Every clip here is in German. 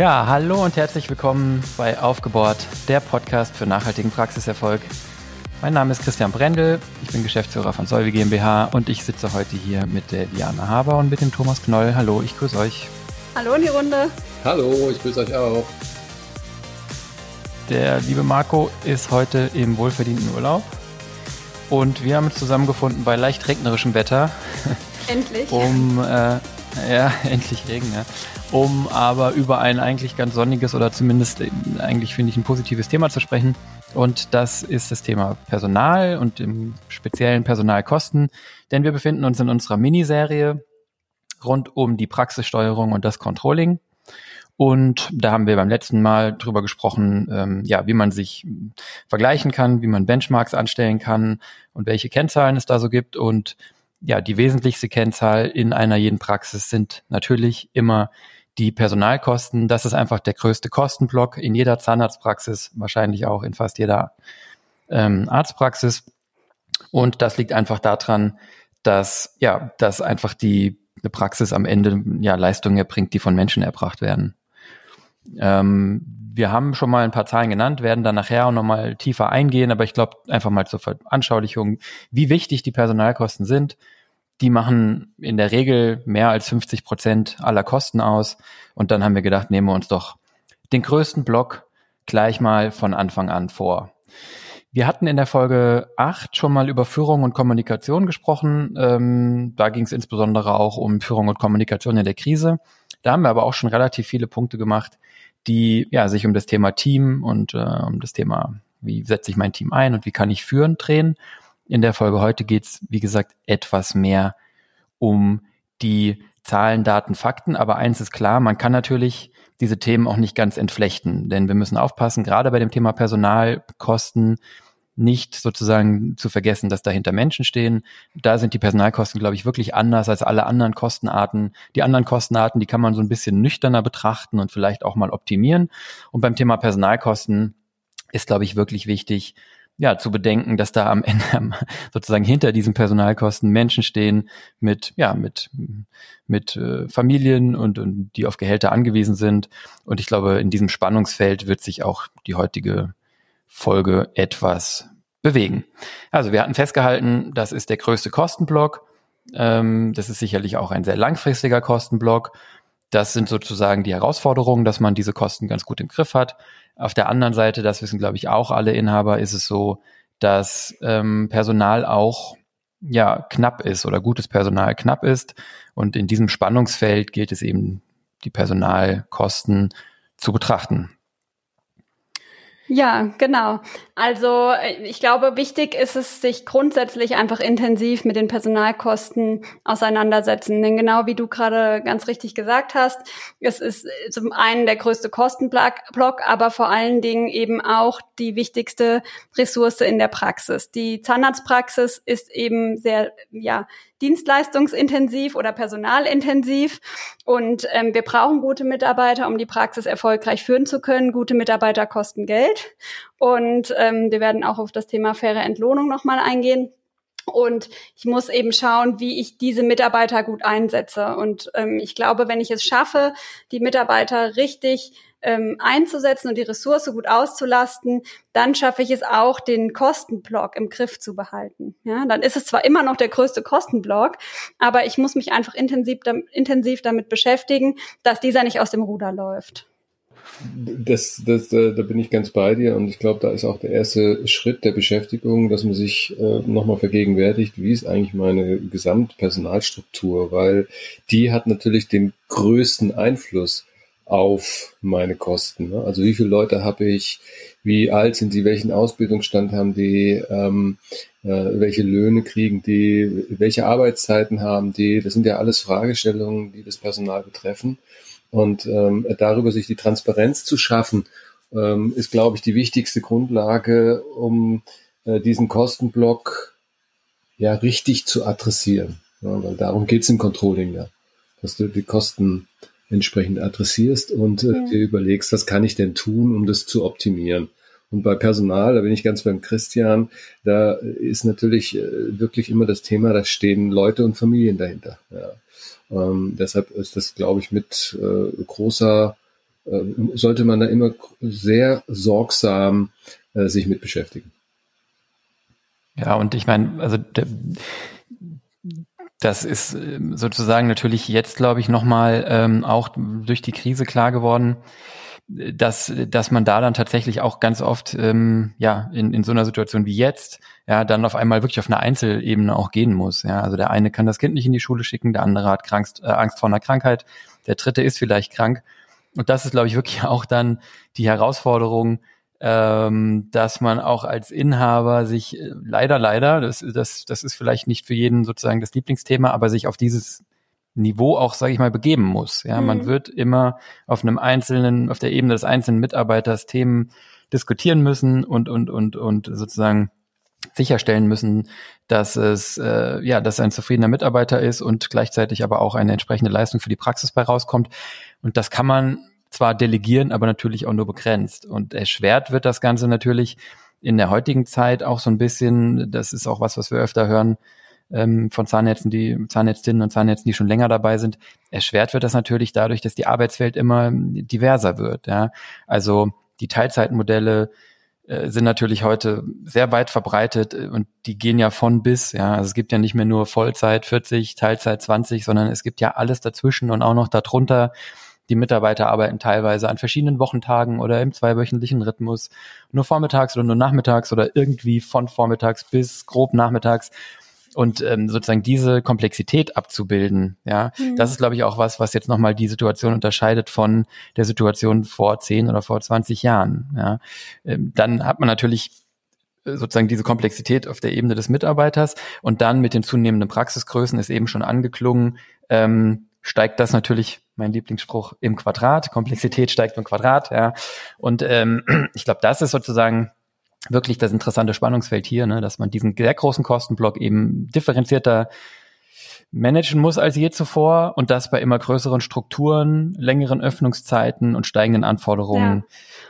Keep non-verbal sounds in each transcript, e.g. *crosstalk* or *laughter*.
Ja, hallo und herzlich willkommen bei Aufgebohrt, der Podcast für nachhaltigen Praxiserfolg. Mein Name ist Christian Brendel, ich bin Geschäftsführer von Solvi GmbH und ich sitze heute hier mit der Diana Haber und mit dem Thomas Knoll. Hallo, ich grüße euch. Hallo in die Runde. Hallo, ich grüße euch auch. Der liebe Marco ist heute im wohlverdienten Urlaub und wir haben uns zusammengefunden bei leicht regnerischem Wetter. Endlich. um, äh, *laughs* ja, endlich Regen, ja um aber über ein eigentlich ganz sonniges oder zumindest eigentlich finde ich ein positives Thema zu sprechen. Und das ist das Thema Personal und im speziellen Personalkosten. Denn wir befinden uns in unserer Miniserie rund um die Praxissteuerung und das Controlling. Und da haben wir beim letzten Mal drüber gesprochen, ähm, ja, wie man sich vergleichen kann, wie man Benchmarks anstellen kann und welche Kennzahlen es da so gibt. Und ja, die wesentlichste Kennzahl in einer jeden Praxis sind natürlich immer die Personalkosten, das ist einfach der größte Kostenblock in jeder Zahnarztpraxis, wahrscheinlich auch in fast jeder ähm, Arztpraxis. Und das liegt einfach daran, dass ja, dass einfach die Praxis am Ende ja Leistungen erbringt, die von Menschen erbracht werden. Ähm, wir haben schon mal ein paar Zahlen genannt, werden dann nachher auch nochmal tiefer eingehen, aber ich glaube einfach mal zur Veranschaulichung, wie wichtig die Personalkosten sind die machen in der Regel mehr als 50 Prozent aller Kosten aus. Und dann haben wir gedacht, nehmen wir uns doch den größten Block gleich mal von Anfang an vor. Wir hatten in der Folge 8 schon mal über Führung und Kommunikation gesprochen. Ähm, da ging es insbesondere auch um Führung und Kommunikation in der Krise. Da haben wir aber auch schon relativ viele Punkte gemacht, die ja sich um das Thema Team und äh, um das Thema, wie setze ich mein Team ein und wie kann ich führen, drehen. In der Folge heute geht es, wie gesagt, etwas mehr um die Zahlen, Daten, Fakten. Aber eins ist klar, man kann natürlich diese Themen auch nicht ganz entflechten, denn wir müssen aufpassen, gerade bei dem Thema Personalkosten, nicht sozusagen zu vergessen, dass dahinter Menschen stehen. Da sind die Personalkosten, glaube ich, wirklich anders als alle anderen Kostenarten. Die anderen Kostenarten, die kann man so ein bisschen nüchterner betrachten und vielleicht auch mal optimieren. Und beim Thema Personalkosten ist, glaube ich, wirklich wichtig, ja, zu bedenken, dass da am *laughs* Ende sozusagen hinter diesen Personalkosten Menschen stehen mit, ja, mit, mit äh, Familien und, und die auf Gehälter angewiesen sind. Und ich glaube, in diesem Spannungsfeld wird sich auch die heutige Folge etwas bewegen. Also wir hatten festgehalten, das ist der größte Kostenblock. Ähm, das ist sicherlich auch ein sehr langfristiger Kostenblock. Das sind sozusagen die Herausforderungen, dass man diese Kosten ganz gut im Griff hat. Auf der anderen Seite, das wissen, glaube ich, auch alle Inhaber, ist es so, dass ähm, Personal auch ja knapp ist oder gutes Personal knapp ist. Und in diesem Spannungsfeld gilt es eben, die Personalkosten zu betrachten. Ja, genau. Also ich glaube, wichtig ist es, sich grundsätzlich einfach intensiv mit den Personalkosten auseinandersetzen. Denn genau wie du gerade ganz richtig gesagt hast, es ist zum einen der größte Kostenblock, aber vor allen Dingen eben auch die wichtigste Ressource in der Praxis. Die Zahnarztpraxis ist eben sehr, ja, dienstleistungsintensiv oder personalintensiv. Und ähm, wir brauchen gute Mitarbeiter, um die Praxis erfolgreich führen zu können. Gute Mitarbeiter kosten Geld. Und ähm, wir werden auch auf das Thema faire Entlohnung nochmal eingehen. Und ich muss eben schauen, wie ich diese Mitarbeiter gut einsetze. Und ähm, ich glaube, wenn ich es schaffe, die Mitarbeiter richtig ähm, einzusetzen und die Ressource gut auszulasten, dann schaffe ich es auch, den Kostenblock im Griff zu behalten. Ja, dann ist es zwar immer noch der größte Kostenblock, aber ich muss mich einfach intensiv, intensiv damit beschäftigen, dass dieser nicht aus dem Ruder läuft. Das, das, äh, da bin ich ganz bei dir und ich glaube, da ist auch der erste Schritt der Beschäftigung, dass man sich äh, nochmal vergegenwärtigt, wie ist eigentlich meine Gesamtpersonalstruktur, weil die hat natürlich den größten Einfluss auf meine Kosten. Ne? Also wie viele Leute habe ich, wie alt sind sie, welchen Ausbildungsstand haben die, ähm, äh, welche Löhne kriegen die, welche Arbeitszeiten haben die. Das sind ja alles Fragestellungen, die das Personal betreffen. Und ähm, darüber sich die Transparenz zu schaffen, ähm, ist, glaube ich, die wichtigste Grundlage, um äh, diesen Kostenblock ja richtig zu adressieren. Ja, weil darum geht's im Controlling ja, dass du die Kosten entsprechend adressierst und äh, ja. dir überlegst, was kann ich denn tun, um das zu optimieren. Und bei Personal, da bin ich ganz beim Christian, da ist natürlich äh, wirklich immer das Thema, da stehen Leute und Familien dahinter. Ja. Ähm, deshalb ist das, glaube ich, mit äh, großer äh, sollte man da immer sehr sorgsam äh, sich mit beschäftigen. Ja, und ich meine, also der, das ist ähm, sozusagen natürlich jetzt, glaube ich, nochmal ähm, auch durch die Krise klar geworden, dass, dass man da dann tatsächlich auch ganz oft, ähm, ja, in, in so einer Situation wie jetzt, ja, dann auf einmal wirklich auf einer Einzelebene auch gehen muss. Ja, also der eine kann das Kind nicht in die Schule schicken, der andere hat Krankst, äh, Angst vor einer Krankheit, der dritte ist vielleicht krank. Und das ist, glaube ich, wirklich *laughs* auch dann die Herausforderung, ähm, dass man auch als Inhaber sich äh, leider, leider, das, das, das ist vielleicht nicht für jeden sozusagen das Lieblingsthema, aber sich auf dieses Niveau auch, sage ich mal, begeben muss. Ja, mhm. man wird immer auf einem einzelnen, auf der Ebene des einzelnen Mitarbeiters Themen diskutieren müssen und und und und sozusagen sicherstellen müssen, dass es äh, ja, dass ein zufriedener Mitarbeiter ist und gleichzeitig aber auch eine entsprechende Leistung für die Praxis bei rauskommt. Und das kann man zwar delegieren, aber natürlich auch nur begrenzt. Und erschwert wird das Ganze natürlich in der heutigen Zeit auch so ein bisschen, das ist auch was, was wir öfter hören, ähm, von Zahnärzten, die Zahnärztinnen und Zahnärzten, die schon länger dabei sind. Erschwert wird das natürlich dadurch, dass die Arbeitswelt immer diverser wird. Ja? Also die Teilzeitmodelle äh, sind natürlich heute sehr weit verbreitet und die gehen ja von bis. Ja, also es gibt ja nicht mehr nur Vollzeit 40, Teilzeit 20, sondern es gibt ja alles dazwischen und auch noch darunter. Die Mitarbeiter arbeiten teilweise an verschiedenen Wochentagen oder im zweiwöchentlichen Rhythmus, nur vormittags oder nur nachmittags oder irgendwie von vormittags bis grob nachmittags und ähm, sozusagen diese Komplexität abzubilden, ja, mhm. das ist, glaube ich, auch was, was jetzt nochmal die Situation unterscheidet von der Situation vor zehn oder vor 20 Jahren. Ja. Ähm, dann hat man natürlich äh, sozusagen diese Komplexität auf der Ebene des Mitarbeiters und dann mit den zunehmenden Praxisgrößen ist eben schon angeklungen, ähm, steigt das natürlich, mein Lieblingsspruch, im Quadrat. Komplexität steigt im Quadrat, ja. Und ähm, *clears throat* ich glaube, das ist sozusagen wirklich das interessante Spannungsfeld hier, ne, dass man diesen sehr großen Kostenblock eben differenzierter managen muss als je zuvor und das bei immer größeren Strukturen, längeren Öffnungszeiten und steigenden Anforderungen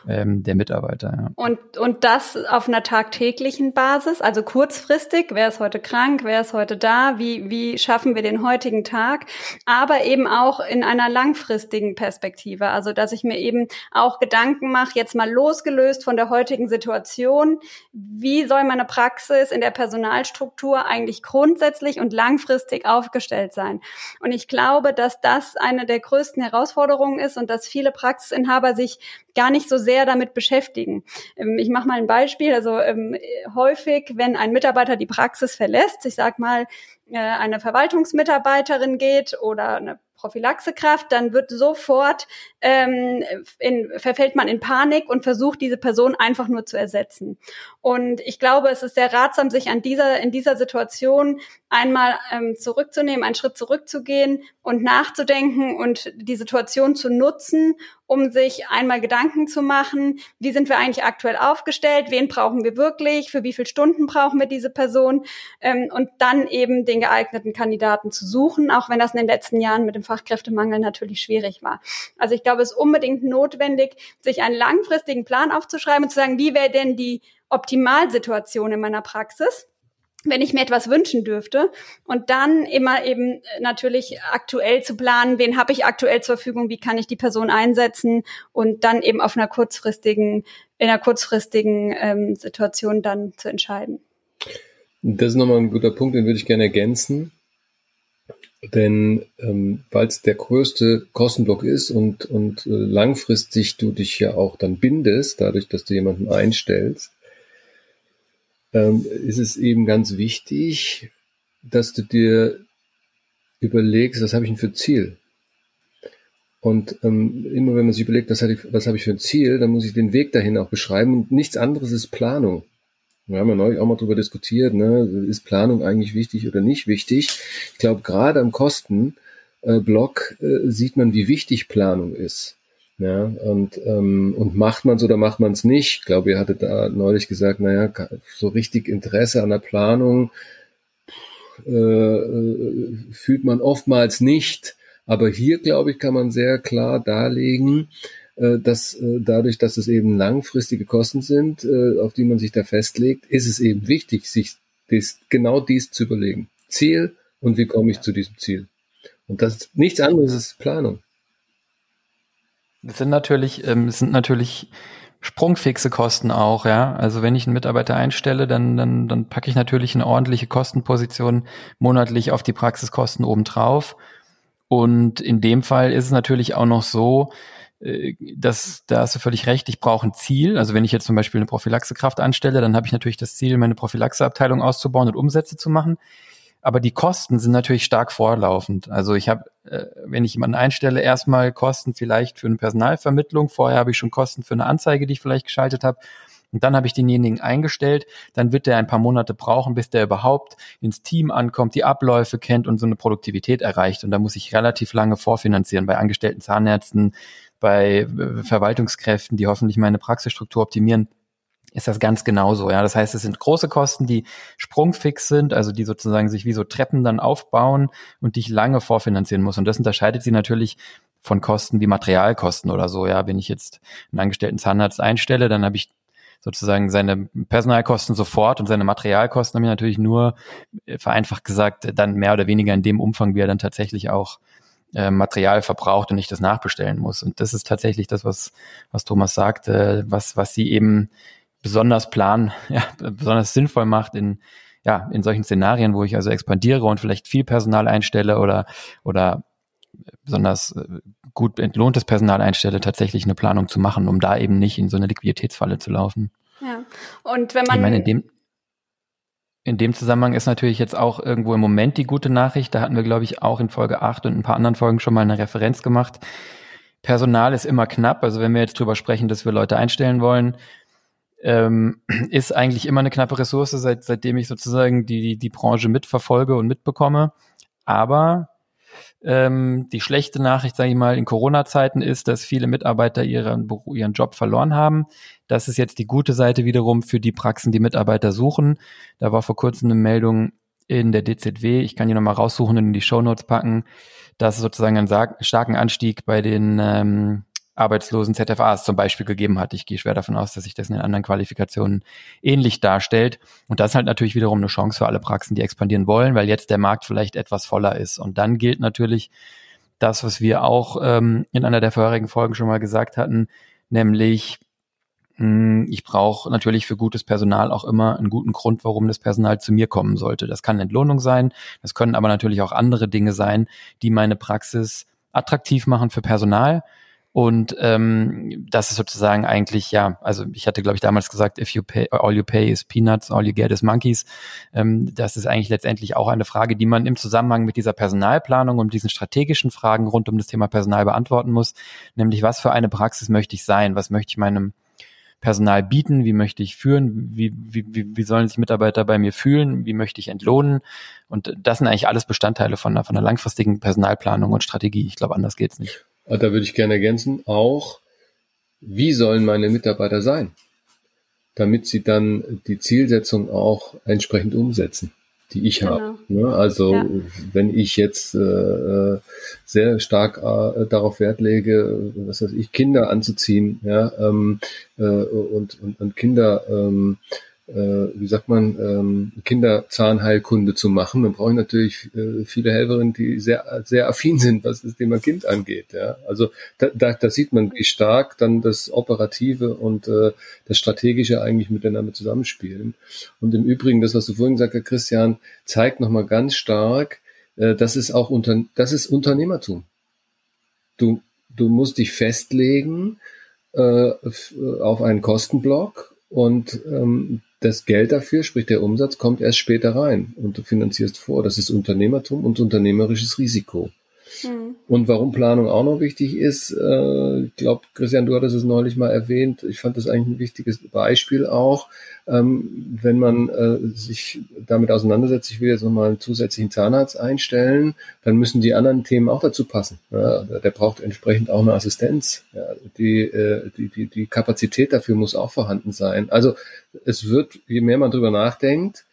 ja. ähm, der Mitarbeiter. Ja. Und, und das auf einer tagtäglichen Basis, also kurzfristig, wer ist heute krank, wer ist heute da, wie, wie schaffen wir den heutigen Tag, aber eben auch in einer langfristigen Perspektive, also dass ich mir eben auch Gedanken mache, jetzt mal losgelöst von der heutigen Situation, wie soll meine Praxis in der Personalstruktur eigentlich grundsätzlich und langfristig auf aufgestellt sein. Und ich glaube, dass das eine der größten Herausforderungen ist und dass viele Praxisinhaber sich gar nicht so sehr damit beschäftigen. Ähm, ich mache mal ein Beispiel. Also ähm, häufig, wenn ein Mitarbeiter die Praxis verlässt, ich sage mal, eine Verwaltungsmitarbeiterin geht oder eine Prophylaxekraft, dann wird sofort ähm, in, verfällt man in Panik und versucht diese Person einfach nur zu ersetzen. Und ich glaube, es ist sehr ratsam, sich an dieser in dieser Situation einmal ähm, zurückzunehmen, einen Schritt zurückzugehen und nachzudenken und die Situation zu nutzen, um sich einmal Gedanken zu machen, wie sind wir eigentlich aktuell aufgestellt, wen brauchen wir wirklich, für wie viele Stunden brauchen wir diese Person ähm, und dann eben den geeigneten Kandidaten zu suchen, auch wenn das in den letzten Jahren mit dem Fachkräftemangel natürlich schwierig war. Also ich glaube, es ist unbedingt notwendig, sich einen langfristigen Plan aufzuschreiben und zu sagen, wie wäre denn die Optimalsituation in meiner Praxis? Wenn ich mir etwas wünschen dürfte und dann immer eben natürlich aktuell zu planen, wen habe ich aktuell zur Verfügung, wie kann ich die Person einsetzen und dann eben auf einer kurzfristigen, in einer kurzfristigen ähm, Situation dann zu entscheiden. Das ist nochmal ein guter Punkt, den würde ich gerne ergänzen. Denn ähm, weil es der größte Kostenblock ist und, und äh, langfristig du dich ja auch dann bindest, dadurch, dass du jemanden einstellst, ähm, ist es eben ganz wichtig, dass du dir überlegst, was habe ich denn für ein Ziel? Und ähm, immer wenn man sich überlegt, was, was habe ich für ein Ziel, dann muss ich den Weg dahin auch beschreiben. Und nichts anderes ist Planung. Wir haben ja neulich auch mal drüber diskutiert, ne? ist Planung eigentlich wichtig oder nicht wichtig? Ich glaube, gerade am Kostenblock äh, sieht man, wie wichtig Planung ist. Ja, und, ähm, und macht man es oder macht man es nicht? Ich glaube, ihr hattet da neulich gesagt, naja, so richtig Interesse an der Planung äh, äh, fühlt man oftmals nicht. Aber hier, glaube ich, kann man sehr klar darlegen, äh, dass äh, dadurch, dass es eben langfristige Kosten sind, äh, auf die man sich da festlegt, ist es eben wichtig, sich dies, genau dies zu überlegen. Ziel und wie komme ich zu diesem Ziel? Und das nichts anderes ist Planung. Das sind natürlich, ähm, es sind natürlich sprungfixe Kosten auch, ja. Also wenn ich einen Mitarbeiter einstelle, dann, dann, dann packe ich natürlich eine ordentliche Kostenposition monatlich auf die Praxiskosten obendrauf. Und in dem Fall ist es natürlich auch noch so, äh, dass da hast du völlig recht, ich brauche ein Ziel. Also wenn ich jetzt zum Beispiel eine Prophylaxekraft anstelle, dann habe ich natürlich das Ziel, meine Prophylaxeabteilung auszubauen und Umsätze zu machen. Aber die Kosten sind natürlich stark vorlaufend. Also ich habe, äh, wenn ich jemanden einstelle, erstmal Kosten vielleicht für eine Personalvermittlung. Vorher habe ich schon Kosten für eine Anzeige, die ich vielleicht geschaltet habe. Und dann habe ich denjenigen eingestellt. Dann wird der ein paar Monate brauchen, bis der überhaupt ins Team ankommt, die Abläufe kennt und so eine Produktivität erreicht. Und da muss ich relativ lange vorfinanzieren bei angestellten Zahnärzten, bei äh, Verwaltungskräften, die hoffentlich meine Praxisstruktur optimieren ist das ganz genauso. Ja, das heißt, es sind große Kosten, die sprungfix sind, also die sozusagen sich wie so Treppen dann aufbauen und die ich lange vorfinanzieren muss. Und das unterscheidet sie natürlich von Kosten wie Materialkosten oder so. Ja, wenn ich jetzt einen angestellten Zahnarzt einstelle, dann habe ich sozusagen seine Personalkosten sofort und seine Materialkosten habe ich natürlich nur äh, vereinfacht gesagt dann mehr oder weniger in dem Umfang, wie er dann tatsächlich auch äh, Material verbraucht und ich das nachbestellen muss. Und das ist tatsächlich das, was, was Thomas sagte, was, was sie eben besonders plan, *laughs* ja, besonders sinnvoll macht in, ja, in solchen Szenarien, wo ich also expandiere und vielleicht viel Personal einstelle oder, oder besonders äh, gut entlohntes Personal einstelle, tatsächlich eine Planung zu machen, um da eben nicht in so eine Liquiditätsfalle zu laufen. Ja. Und wenn man. Ich meine, in dem, in dem Zusammenhang ist natürlich jetzt auch irgendwo im Moment die gute Nachricht. Da hatten wir, glaube ich, auch in Folge 8 und ein paar anderen Folgen schon mal eine Referenz gemacht. Personal ist immer knapp. Also wenn wir jetzt drüber sprechen, dass wir Leute einstellen wollen, ähm, *clears throat* ist eigentlich immer eine knappe Ressource, seit, seitdem ich sozusagen die, die Branche mitverfolge und mitbekomme. Aber ähm, die schlechte Nachricht, sage ich mal, in Corona-Zeiten ist, dass viele Mitarbeiter ihren, ihren Job verloren haben. Das ist jetzt die gute Seite wiederum für die Praxen, die Mitarbeiter suchen. Da war vor kurzem eine Meldung in der DZW, ich kann die nochmal raussuchen und in die Show Notes packen, dass es sozusagen einen starken Anstieg bei den ähm, arbeitslosen ZFAs zum Beispiel gegeben hat. Ich gehe schwer davon aus, dass sich das in den anderen Qualifikationen ähnlich darstellt. Und das ist halt natürlich wiederum eine Chance für alle Praxen, die expandieren wollen, weil jetzt der Markt vielleicht etwas voller ist. Und dann gilt natürlich das, was wir auch ähm, in einer der vorherigen Folgen schon mal gesagt hatten, nämlich hm, ich brauche natürlich für gutes Personal auch immer einen guten Grund, warum das Personal zu mir kommen sollte. Das kann Entlohnung sein, das können aber natürlich auch andere Dinge sein, die meine Praxis attraktiv machen für Personal, und ähm, das ist sozusagen eigentlich, ja, also ich hatte, glaube ich, damals gesagt, if you pay, all you pay is peanuts, all you get is monkeys. Ähm, das ist eigentlich letztendlich auch eine Frage, die man im Zusammenhang mit dieser Personalplanung und diesen strategischen Fragen rund um das Thema Personal beantworten muss. Nämlich, was für eine Praxis möchte ich sein? Was möchte ich meinem Personal bieten? Wie möchte ich führen? Wie, wie, wie, sollen sich Mitarbeiter bei mir fühlen? Wie möchte ich entlohnen? Und das sind eigentlich alles Bestandteile von einer, von einer langfristigen Personalplanung und Strategie. Ich glaube, anders geht's nicht. Da würde ich gerne ergänzen, auch, wie sollen meine Mitarbeiter sein, damit sie dann die Zielsetzung auch entsprechend umsetzen, die ich genau. habe. Ne? Also ja. wenn ich jetzt äh, sehr stark äh, darauf Wert lege, was weiß ich, Kinder anzuziehen, ja, ähm, äh, und, und, und Kinder ähm, äh, wie sagt man, ähm, Kinderzahnheilkunde zu machen. Man braucht natürlich äh, viele Helferinnen, die sehr, sehr affin sind, was das Thema Kind angeht. Ja? Also da, da, da sieht man, wie stark dann das Operative und äh, das Strategische eigentlich miteinander zusammenspielen. Und im Übrigen, das, was du vorhin gesagt hast, Christian, zeigt nochmal ganz stark, äh, das ist auch unter, das ist Unternehmertum. Du, du musst dich festlegen äh, auf einen Kostenblock und ähm, das Geld dafür, sprich der Umsatz, kommt erst später rein und du finanzierst vor. Das ist Unternehmertum und unternehmerisches Risiko. Mhm. Und warum Planung auch noch wichtig ist, äh, ich glaube, Christian, du hattest es neulich mal erwähnt, ich fand das eigentlich ein wichtiges Beispiel auch, ähm, wenn man äh, sich damit auseinandersetzt, ich will jetzt nochmal einen zusätzlichen Zahnarzt einstellen, dann müssen die anderen Themen auch dazu passen. Ja, der braucht entsprechend auch eine Assistenz. Ja, die, äh, die, die, die Kapazität dafür muss auch vorhanden sein. Also es wird, je mehr man drüber nachdenkt,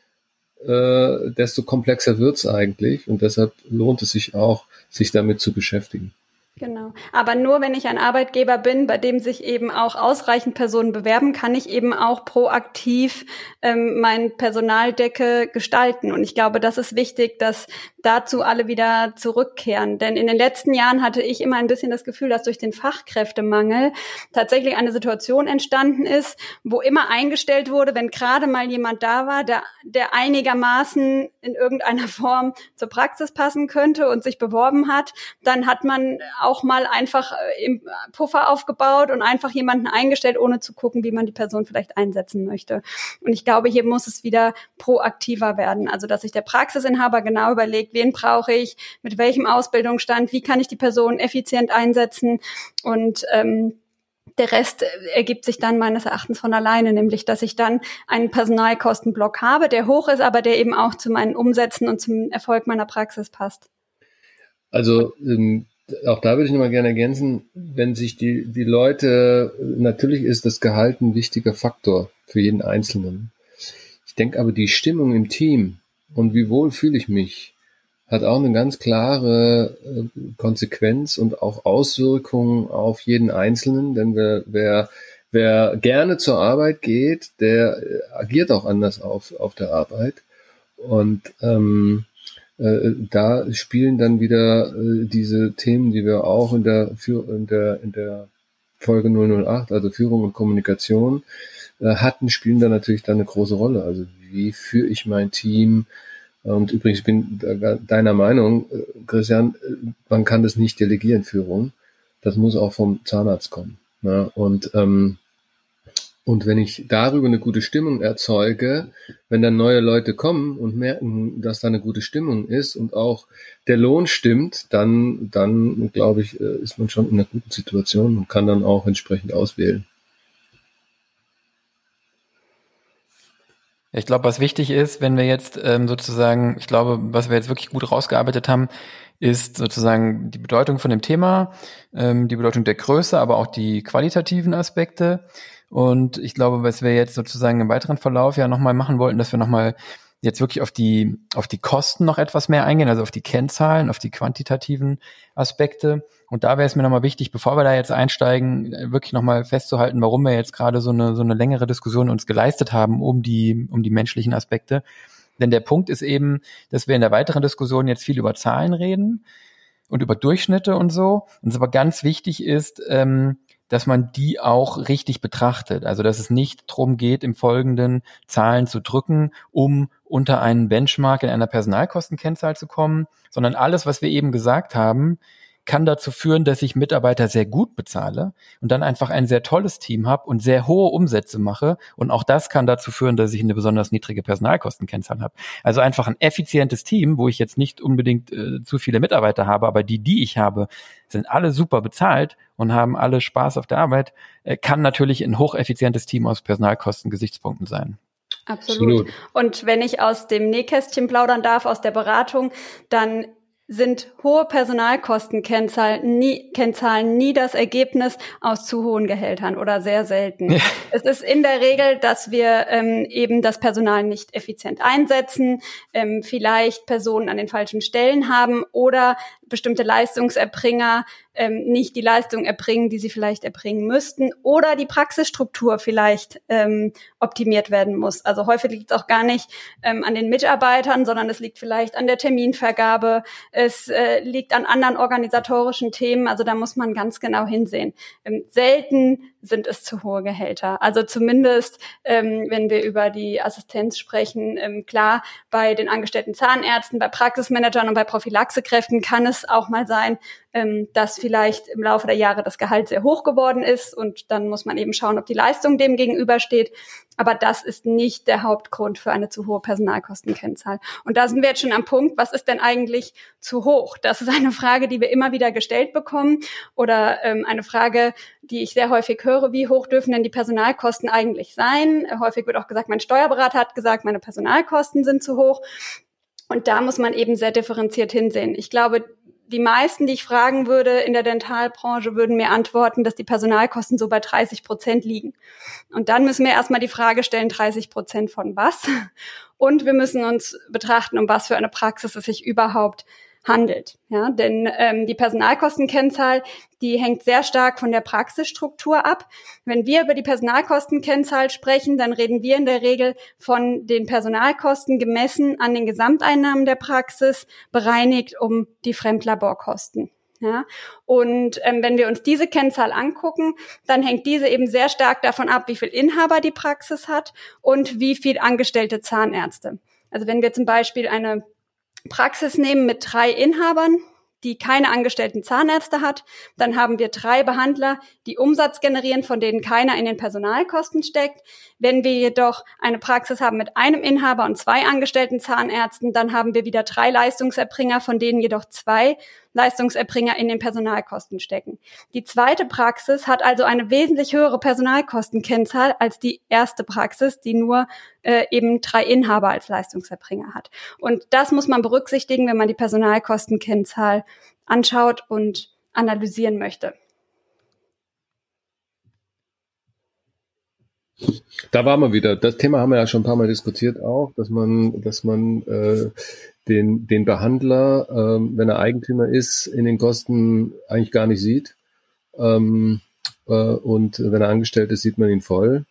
äh, desto komplexer wird's eigentlich und deshalb lohnt es sich auch, sich damit zu beschäftigen. Genau. Aber nur wenn ich ein Arbeitgeber bin, bei dem sich eben auch ausreichend Personen bewerben, kann ich eben auch proaktiv ähm, mein Personaldecke gestalten. Und ich glaube, das ist wichtig, dass dazu alle wieder zurückkehren. Denn in den letzten Jahren hatte ich immer ein bisschen das Gefühl, dass durch den Fachkräftemangel tatsächlich eine Situation entstanden ist, wo immer eingestellt wurde, wenn gerade mal jemand da war, der, der einigermaßen in irgendeiner *laughs* Form zur Praxis passen könnte und sich beworben hat, dann hat man mal einfach äh, im Puffer aufgebaut und einfach jemanden eingestellt, ohne zu gucken, wie man die Person vielleicht einsetzen möchte. Und ich glaube, hier muss es wieder proaktiver werden. Also, dass sich der Praxisinhaber genau überlegt, wen brauche ich, mit welchem Ausbildungsstand, wie kann ich die Person effizient einsetzen und ähm, der Rest äh, ergibt sich dann meines Erachtens von alleine, nämlich dass ich dann einen Personalkostenblock habe, der hoch ist, aber der eben auch zu meinen Umsätzen und zum Erfolg meiner Praxis passt. Also ähm, auch da würde ich nochmal gerne ergänzen, wenn sich die, die Leute, natürlich ist das Gehalt ein wichtiger Faktor für jeden Einzelnen. Ich denke aber die Stimmung im Team und wie wohl fühle ich mich, hat auch eine ganz klare äh, Konsequenz und auch Auswirkungen auf jeden Einzelnen, denn wer, wer, wer gerne zur Arbeit geht, der äh, agiert auch anders auf, auf der Arbeit. Und ähm, äh, da spielen dann wieder äh, diese Themen, die wir auch in der, in der, in der Folge 008, also Führung und Kommunikation, äh, hatten, spielen da natürlich dann eine große Rolle. Also wie führe ich mein Team? Und übrigens, bin deiner Meinung, äh, Christian, äh, man kann das nicht delegieren, Führung. Das muss auch vom Zahnarzt kommen. Ne? Und ähm, und wenn ich darüber eine gute Stimmung erzeuge, wenn dann neue Leute kommen und merken, dass da eine gute Stimmung ist und auch der Lohn stimmt, dann, dann glaube ich, äh, ist man schon in einer guten Situation und kann dann auch entsprechend auswählen. Ich glaube, was wichtig ist, wenn wir jetzt ähm, sozusagen, ich glaube, was wir jetzt wirklich gut rausgearbeitet haben, ist sozusagen die Bedeutung von dem Thema, ähm, die Bedeutung der Größe, aber auch die qualitativen Aspekte. Und ich glaube, was wir jetzt sozusagen im weiteren Verlauf ja nochmal machen wollten, dass wir nochmal jetzt wirklich auf die, auf die Kosten noch etwas mehr eingehen, also auf die Kennzahlen, auf die quantitativen Aspekte. Und da wäre es mir nochmal wichtig, bevor wir da jetzt einsteigen, wirklich nochmal festzuhalten, warum wir jetzt gerade so eine, so eine längere Diskussion uns geleistet haben um die, um die menschlichen Aspekte. Denn der Punkt ist eben, dass wir in der weiteren Diskussion jetzt viel über Zahlen reden und über Durchschnitte und so. Und es aber ganz wichtig ist, ähm, dass man die auch richtig betrachtet. Also dass es nicht drum geht, im Folgenden Zahlen zu drücken, um unter einen Benchmark in einer Personalkostenkennzahl zu kommen, sondern alles, was wir eben gesagt haben, kann dazu führen, dass ich Mitarbeiter sehr gut bezahle und dann einfach ein sehr tolles Team habe und sehr hohe Umsätze mache. Und auch das kann dazu führen, dass ich eine besonders niedrige Personalkostenkennzahl habe. Also einfach ein effizientes Team, wo ich jetzt nicht unbedingt äh, zu viele Mitarbeiter habe, aber die, die ich habe, sind alle super bezahlt und haben alle Spaß auf der Arbeit, äh, kann natürlich ein hocheffizientes Team aus Personalkostengesichtspunkten sein. Absolut. Absolut. Und wenn ich aus dem Nähkästchen plaudern darf, aus der Beratung, dann sind hohe Personalkostenkennzahlen nie, Kennzahlen nie das Ergebnis aus zu hohen Gehältern oder sehr selten. Ja. Es ist in der Regel, dass wir ähm, eben das Personal nicht effizient einsetzen, ähm, vielleicht Personen an den falschen Stellen haben oder bestimmte Leistungserbringer ähm, nicht die Leistung erbringen, die sie vielleicht erbringen müssten, oder die Praxisstruktur vielleicht ähm, optimiert werden muss. Also häufig liegt es auch gar nicht ähm, an den Mitarbeitern, sondern es liegt vielleicht an der Terminvergabe, es äh, liegt an anderen organisatorischen Themen. Also da muss man ganz genau hinsehen. Ähm, selten sind es zu hohe Gehälter. Also zumindest, ähm, wenn wir über die Assistenz sprechen, ähm, klar, bei den angestellten Zahnärzten, bei Praxismanagern und bei Prophylaxekräften kann es auch mal sein, ähm, dass vielleicht im Laufe der Jahre das Gehalt sehr hoch geworden ist und dann muss man eben schauen, ob die Leistung dem gegenübersteht. Aber das ist nicht der Hauptgrund für eine zu hohe Personalkostenkennzahl. Und da sind wir jetzt schon am Punkt, was ist denn eigentlich zu hoch? Das ist eine Frage, die wir immer wieder gestellt bekommen oder ähm, eine Frage, die ich sehr häufig höre, wie hoch dürfen denn die Personalkosten eigentlich sein? Häufig wird auch gesagt, mein Steuerberater hat gesagt, meine Personalkosten sind zu hoch. Und da muss man eben sehr differenziert hinsehen. Ich glaube, die meisten, die ich fragen würde in der Dentalbranche, würden mir antworten, dass die Personalkosten so bei 30 Prozent liegen. Und dann müssen wir erstmal die Frage stellen, 30 Prozent von was? Und wir müssen uns betrachten, um was für eine Praxis es sich überhaupt handelt. Ja, denn ähm, die Personalkostenkennzahl, die hängt sehr stark von der Praxisstruktur ab. Wenn wir über die Personalkostenkennzahl sprechen, dann reden wir in der Regel von den Personalkosten gemessen an den Gesamteinnahmen der Praxis, bereinigt um die Fremdlaborkosten. Ja, und ähm, wenn wir uns diese Kennzahl angucken, dann hängt diese eben sehr stark davon ab, wie viel Inhaber die Praxis hat und wie viel angestellte Zahnärzte. Also wenn wir zum Beispiel eine Praxis nehmen mit drei Inhabern, die keine angestellten Zahnärzte hat. Dann haben wir drei Behandler, die Umsatz generieren, von denen keiner in den Personalkosten steckt. Wenn wir jedoch eine Praxis haben mit einem Inhaber und zwei angestellten Zahnärzten, dann haben wir wieder drei Leistungserbringer, von denen jedoch zwei Leistungserbringer in den Personalkosten stecken. Die zweite Praxis hat also eine wesentlich höhere Personalkostenkennzahl als die erste Praxis, die nur äh, eben drei Inhaber als Leistungserbringer hat. Und das muss man berücksichtigen, wenn man die Personalkostenkennzahl anschaut und analysieren möchte. Da waren wir wieder. Das Thema haben wir ja schon ein paar Mal diskutiert auch, dass man, dass man äh, den, den Behandler, ähm, wenn er Eigentümer ist, in den Kosten eigentlich gar nicht sieht. Ähm, äh, und wenn er angestellt ist, sieht man ihn voll.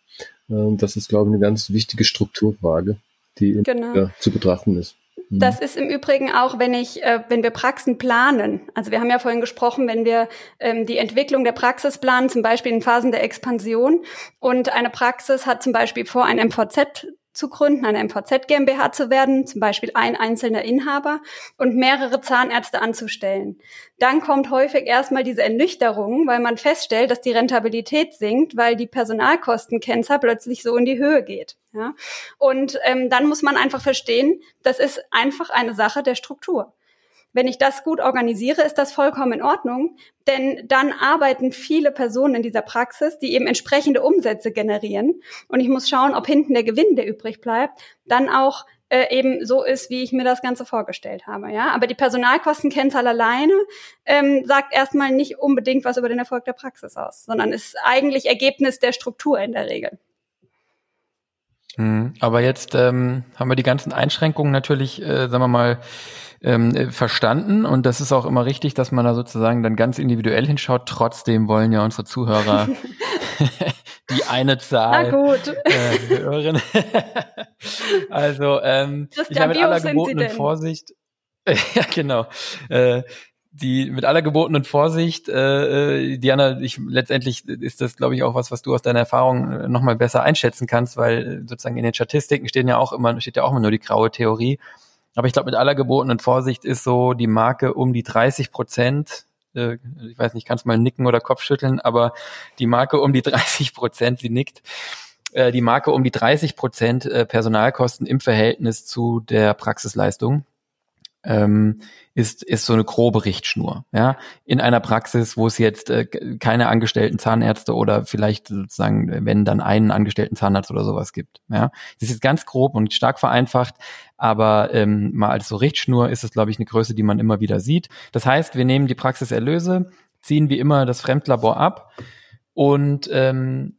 Ähm, das ist, glaube ich, eine ganz wichtige Strukturfrage, die genau. ja, zu betrachten ist. Mhm. Das ist im Übrigen auch, wenn ich, äh, wenn wir Praxen planen. Also wir haben ja vorhin gesprochen, wenn wir ähm, die Entwicklung der Praxis planen, zum Beispiel in Phasen der Expansion und eine Praxis hat zum Beispiel vor, ein MVZ zu gründen, eine MVZ GmbH zu werden, zum Beispiel ein einzelner Inhaber und mehrere Zahnärzte anzustellen. Dann kommt häufig erstmal diese Ernüchterung, weil man feststellt, dass die Rentabilität sinkt, weil die Personalkostenkennzahl plötzlich so in die Höhe geht. Ja? Und ähm, dann muss man einfach verstehen, das ist einfach eine Sache der Struktur. Wenn ich das gut organisiere, ist das vollkommen in Ordnung, denn dann arbeiten viele Personen in dieser Praxis, die eben entsprechende Umsätze generieren. Und ich muss schauen, ob hinten der Gewinn, der übrig bleibt, dann auch äh, eben so ist, wie ich mir das Ganze vorgestellt habe. Ja, aber die Personalkostenkennzahl alleine ähm, sagt erstmal nicht unbedingt was über den Erfolg der Praxis aus, sondern ist eigentlich Ergebnis der Struktur in der Regel. Mhm. Aber jetzt ähm, haben wir die ganzen Einschränkungen natürlich, äh, sagen wir mal, ähm, äh, verstanden und das ist auch immer richtig, dass man da sozusagen dann ganz individuell hinschaut. Trotzdem wollen ja unsere Zuhörer *laughs* *laughs* die eine Zahl äh, hören. *laughs* also ähm, ich habe mit aller gebotenen Vorsicht, ja genau, äh, die mit aller gebotenen Vorsicht, äh, äh, Diana, ich letztendlich ist das, glaube ich, auch was, was du aus deiner Erfahrung äh, nochmal besser einschätzen kannst, weil sozusagen in den Statistiken stehen ja auch immer, steht ja auch immer nur die graue Theorie. Aber ich glaube, mit aller gebotenen Vorsicht ist so die Marke um die 30 Prozent. Äh, ich weiß nicht, kannst mal nicken oder Kopfschütteln, aber die Marke um die 30 Prozent, sie nickt, äh, die Marke um die 30 Prozent äh, Personalkosten im Verhältnis zu der Praxisleistung ähm, ist, ist so eine grobe Richtschnur. Ja? In einer Praxis, wo es jetzt äh, keine angestellten Zahnärzte oder vielleicht sozusagen, wenn dann einen angestellten Zahnarzt oder sowas gibt. Ja? Das ist jetzt ganz grob und stark vereinfacht, aber ähm, mal als so Richtschnur ist es, glaube ich, eine Größe, die man immer wieder sieht. Das heißt, wir nehmen die Praxiserlöse, ziehen wie immer das Fremdlabor ab und ähm,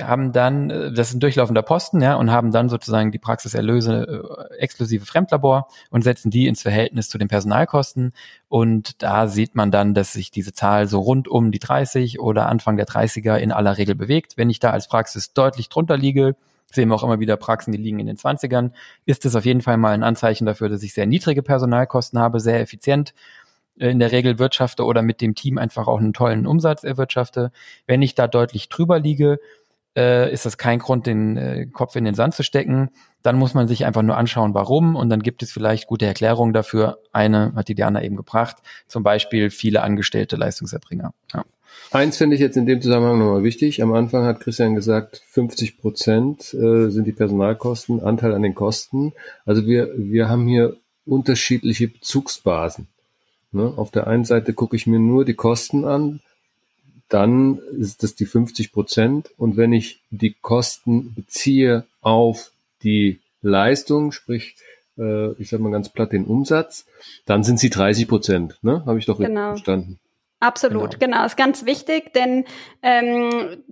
haben dann, das ist ein durchlaufender Posten, ja, und haben dann sozusagen die Praxiserlöse äh, exklusive Fremdlabor und setzen die ins Verhältnis zu den Personalkosten. Und da sieht man dann, dass sich diese Zahl so rund um die 30 oder Anfang der 30er in aller Regel bewegt. Wenn ich da als Praxis deutlich drunter liege, sehen wir auch immer wieder Praxen, die liegen in den 20ern, ist das auf jeden Fall mal ein Anzeichen dafür, dass ich sehr niedrige Personalkosten habe, sehr effizient äh, in der Regel wirtschafte oder mit dem Team einfach auch einen tollen Umsatz erwirtschafte. Wenn ich da deutlich drüber liege, äh, ist das kein Grund, den äh, Kopf in den Sand zu stecken. Dann muss man sich einfach nur anschauen, warum. Und dann gibt es vielleicht gute Erklärungen dafür. Eine hat die Diana eben gebracht. Zum Beispiel viele angestellte Leistungserbringer. Ja. Eins finde ich jetzt in dem Zusammenhang nochmal wichtig. Am Anfang hat Christian gesagt, 50 Prozent äh, sind die Personalkosten, Anteil an den Kosten. Also wir, wir haben hier unterschiedliche Bezugsbasen. Ne? Auf der einen Seite gucke ich mir nur die Kosten an, dann ist das die 50 Prozent. Und wenn ich die Kosten beziehe auf die Leistung, sprich, äh, ich sage mal ganz platt den Umsatz, dann sind sie 30 Prozent. Ne? Habe ich doch genau. verstanden. Absolut, genau. genau, ist ganz wichtig, denn ähm,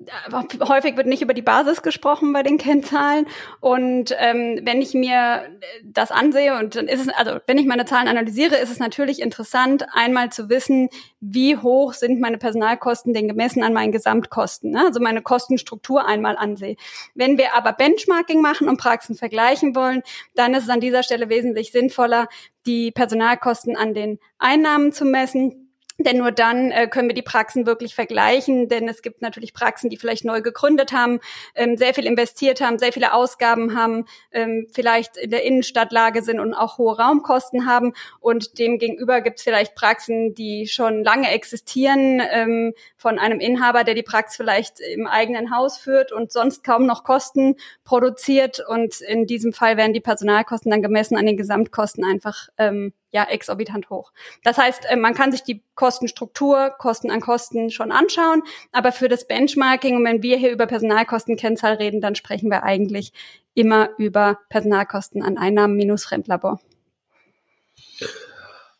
häufig wird nicht über die Basis gesprochen bei den Kennzahlen. Und ähm, wenn ich mir das ansehe und dann ist es, also wenn ich meine Zahlen analysiere, ist es natürlich interessant, einmal zu wissen, wie hoch sind meine Personalkosten denn gemessen an meinen Gesamtkosten, ne? also meine Kostenstruktur einmal ansehe. Wenn wir aber Benchmarking machen und Praxen vergleichen wollen, dann ist es an dieser Stelle wesentlich sinnvoller, die Personalkosten an den Einnahmen zu messen denn nur dann äh, können wir die Praxen wirklich vergleichen, denn es gibt natürlich Praxen, die vielleicht neu gegründet haben, ähm, sehr viel investiert haben, sehr viele Ausgaben haben, ähm, vielleicht in der Innenstadtlage sind und auch hohe Raumkosten haben. Und demgegenüber gibt es vielleicht Praxen, die schon lange existieren, ähm, von einem Inhaber, der die Praxis vielleicht im eigenen Haus führt und sonst kaum noch Kosten produziert. Und in diesem Fall werden die Personalkosten dann gemessen an den Gesamtkosten einfach ähm, ja exorbitant hoch. Das heißt, äh, man kann sich die Kostenstruktur, Kosten an Kosten schon anschauen, aber für das Benchmarking, und wenn wir hier über Personalkostenkennzahl reden, dann sprechen wir eigentlich immer über Personalkosten an Einnahmen minus Fremdlabor.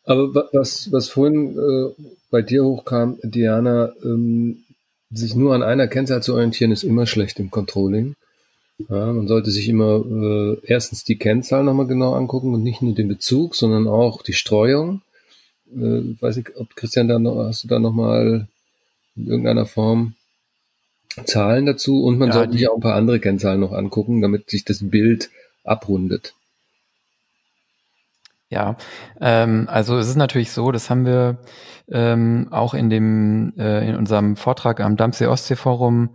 Aber was, was vorhin äh, bei dir hochkam, Diana, ähm, sich nur an einer Kennzahl zu orientieren, ist immer schlecht im Controlling. Ja, man sollte sich immer äh, erstens die Kennzahl nochmal genau angucken und nicht nur den Bezug, sondern auch die Streuung. Äh, weiß nicht, ob Christian da noch, hast du da nochmal in irgendeiner Form Zahlen dazu und man ja, sollte sich auch ein paar andere Kennzahlen noch angucken, damit sich das Bild abrundet. Ja, ähm, also es ist natürlich so, das haben wir ähm, auch in dem äh, in unserem Vortrag am Dampfsee Ostsee Forum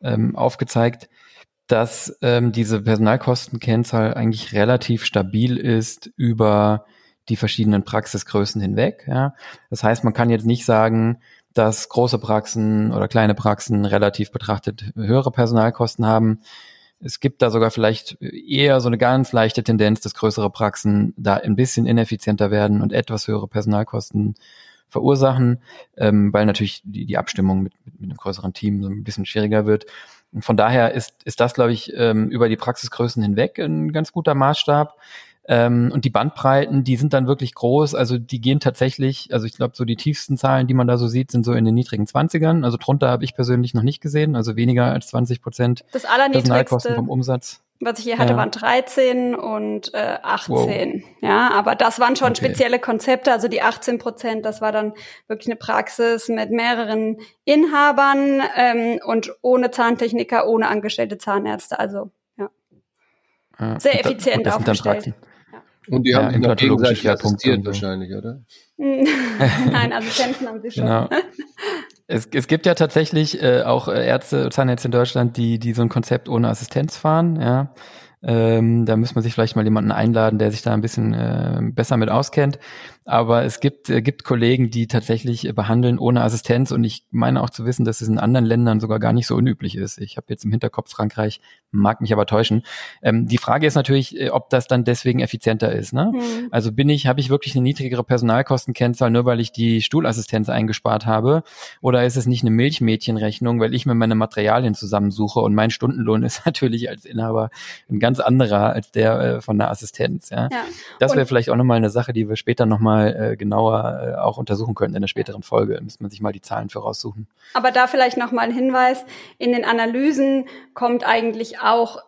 ähm, aufgezeigt dass ähm, diese Personalkostenkennzahl eigentlich relativ stabil ist über die verschiedenen Praxisgrößen hinweg. Ja. Das heißt, man kann jetzt nicht sagen, dass große Praxen oder kleine Praxen relativ betrachtet höhere Personalkosten haben. Es gibt da sogar vielleicht eher so eine ganz leichte Tendenz, dass größere Praxen da ein bisschen ineffizienter werden und etwas höhere Personalkosten verursachen, ähm, weil natürlich die, die Abstimmung mit, mit, einem größeren Team so ein bisschen schwieriger wird. Und von daher ist, ist das, glaube ich, ähm, über die Praxisgrößen hinweg ein ganz guter Maßstab. Ähm, und die Bandbreiten, die sind dann wirklich groß. Also die gehen tatsächlich, also ich glaube, so die tiefsten Zahlen, die man da so sieht, sind so in den niedrigen Zwanzigern. Also drunter habe ich persönlich noch nicht gesehen, also weniger als 20 Prozent das Personalkosten vom Umsatz. Was ich hier hatte, ja. waren 13 und äh, 18. Wow. Ja, aber das waren schon okay. spezielle Konzepte. Also die 18 Prozent, das war dann wirklich eine Praxis mit mehreren Inhabern ähm, und ohne Zahntechniker, ohne angestellte Zahnärzte. Also ja, ja. sehr effizient aufgestellt. Und die haben ja, sich gegenseitig assistiert wahrscheinlich, oder? *laughs* Nein, Assistenzen haben sie schon. Genau. Es, es gibt ja tatsächlich äh, auch äh, Ärzte, Zahnärzte in Deutschland, die, die so ein Konzept ohne Assistenz fahren, ja. Ähm, da muss man sich vielleicht mal jemanden einladen, der sich da ein bisschen äh, besser mit auskennt. Aber es gibt, äh, gibt Kollegen, die tatsächlich äh, behandeln ohne Assistenz und ich meine auch zu wissen, dass es in anderen Ländern sogar gar nicht so unüblich ist. Ich habe jetzt im Hinterkopf Frankreich, mag mich aber täuschen. Ähm, die Frage ist natürlich, äh, ob das dann deswegen effizienter ist. Ne? Mhm. Also bin ich, habe ich wirklich eine niedrigere Personalkostenkennzahl, nur weil ich die Stuhlassistenz eingespart habe? Oder ist es nicht eine Milchmädchenrechnung, weil ich mir meine Materialien zusammensuche und mein Stundenlohn *laughs* ist natürlich als Inhaber ein ganz anderer als der äh, von der Assistenz. Ja? ja. Das wäre vielleicht auch nochmal eine Sache, die wir später nochmal mal äh, genauer äh, auch untersuchen könnten in der späteren Folge. Müsste man sich mal die Zahlen für. Aber da vielleicht noch mal ein Hinweis. In den Analysen kommt eigentlich auch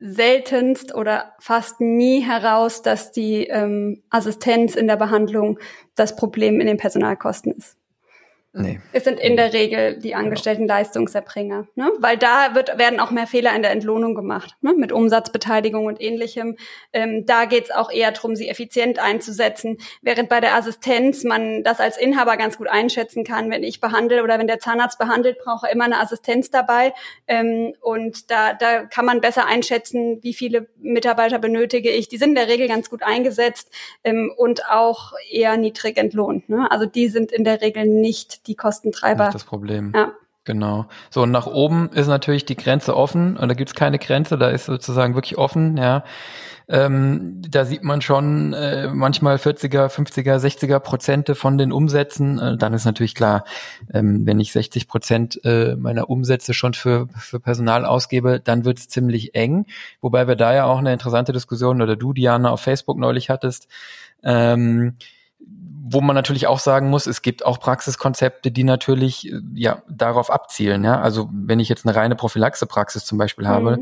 seltenst oder fast nie heraus, dass die ähm, Assistenz in der Behandlung das Problem in den Personalkosten ist. Nee. Es sind in der Regel die angestellten genau. Leistungserbringer, ne? weil da wird, werden auch mehr Fehler in der Entlohnung gemacht, ne? mit Umsatzbeteiligung und ähnlichem. Ähm, da geht es auch eher darum, sie effizient einzusetzen, während bei der Assistenz man das als Inhaber ganz gut einschätzen kann. Wenn ich behandle oder wenn der Zahnarzt behandelt, brauche er immer eine Assistenz dabei ähm, und da, da kann man besser einschätzen, wie viele Mitarbeiter benötige ich. Die sind in der Regel ganz gut eingesetzt ähm, und auch eher niedrig entlohnt. Ne? Also die sind in der Regel nicht die Kostentreiber. Das ist das Problem. Ja. Genau. So, und nach oben ist natürlich die Grenze offen und da gibt's keine Grenze, da ist sozusagen wirklich offen, ja. Ähm, da sieht man schon äh, manchmal 40er, 50er, 60er Prozente von den Umsätzen. Äh, dann ist natürlich klar, ähm, wenn ich 60 Prozent äh, meiner Umsätze schon für, für Personal ausgebe, dann wird's ziemlich eng. Wobei wir da ja auch eine interessante Diskussion oder du, Diana, auf Facebook neulich hattest. Ähm, wo man natürlich auch sagen muss, es gibt auch Praxiskonzepte, die natürlich äh, ja darauf abzielen. Ja, also wenn ich jetzt eine reine Prophylaxe-Praxis zum Beispiel mhm. habe,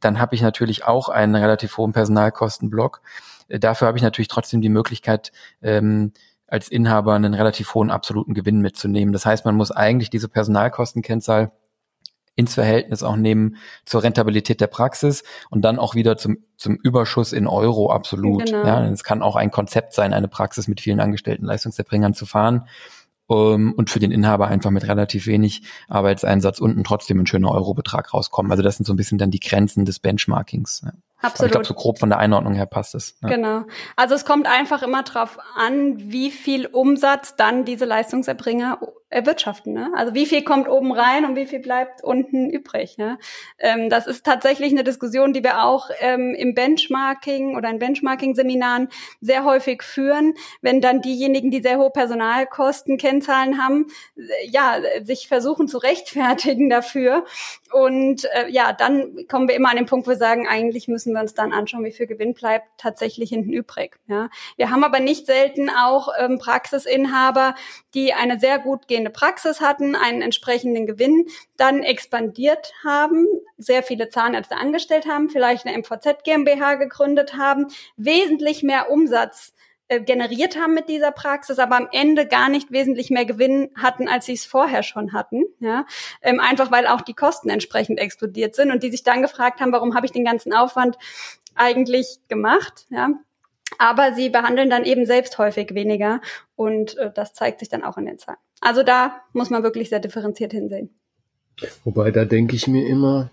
dann habe ich natürlich auch einen relativ hohen Personalkostenblock. Äh, dafür habe ich natürlich trotzdem die Möglichkeit, ähm, als Inhaber einen relativ hohen absoluten Gewinn mitzunehmen. Das heißt, man muss eigentlich diese Personalkostenkennzahl ins Verhältnis auch nehmen zur Rentabilität der Praxis und dann auch wieder zum, zum Überschuss in Euro absolut. Genau. Ja, es kann auch ein Konzept sein, eine Praxis mit vielen angestellten Leistungserbringern zu fahren um, und für den Inhaber einfach mit relativ wenig Arbeitseinsatz unten trotzdem ein schöner Eurobetrag rauskommen. Also das sind so ein bisschen dann die Grenzen des Benchmarkings. Ja. Absolut. Aber ich glaube, so grob von der Einordnung her passt es. Ja. Genau. Also es kommt einfach immer drauf an, wie viel Umsatz dann diese Leistungserbringer erwirtschaften. Ne? Also wie viel kommt oben rein und wie viel bleibt unten übrig. Ne? Ähm, das ist tatsächlich eine Diskussion, die wir auch ähm, im Benchmarking oder in Benchmarking-Seminaren sehr häufig führen, wenn dann diejenigen, die sehr hohe Personalkosten, Kennzahlen haben, äh, ja, sich versuchen zu rechtfertigen dafür. Und äh, ja, dann kommen wir immer an den Punkt, wo wir sagen, eigentlich müssen wir uns dann anschauen, wie viel Gewinn bleibt tatsächlich hinten übrig. Ja? Wir haben aber nicht selten auch ähm, Praxisinhaber, die eine sehr gut gehende bestehende Praxis hatten, einen entsprechenden Gewinn, dann expandiert haben, sehr viele Zahnärzte angestellt haben, vielleicht eine MVZ GmbH gegründet haben, wesentlich mehr Umsatz äh, generiert haben mit dieser Praxis, aber am Ende gar nicht wesentlich mehr Gewinn hatten, als sie es vorher schon hatten. Ja? Ähm, einfach weil auch die Kosten entsprechend explodiert sind und die sich dann gefragt haben, warum habe ich den ganzen Aufwand eigentlich gemacht? Ja? Aber sie behandeln dann eben selbst häufig weniger und äh, das zeigt sich dann auch in den Zahlen. Also da muss man wirklich sehr differenziert hinsehen. Wobei da denke ich mir immer,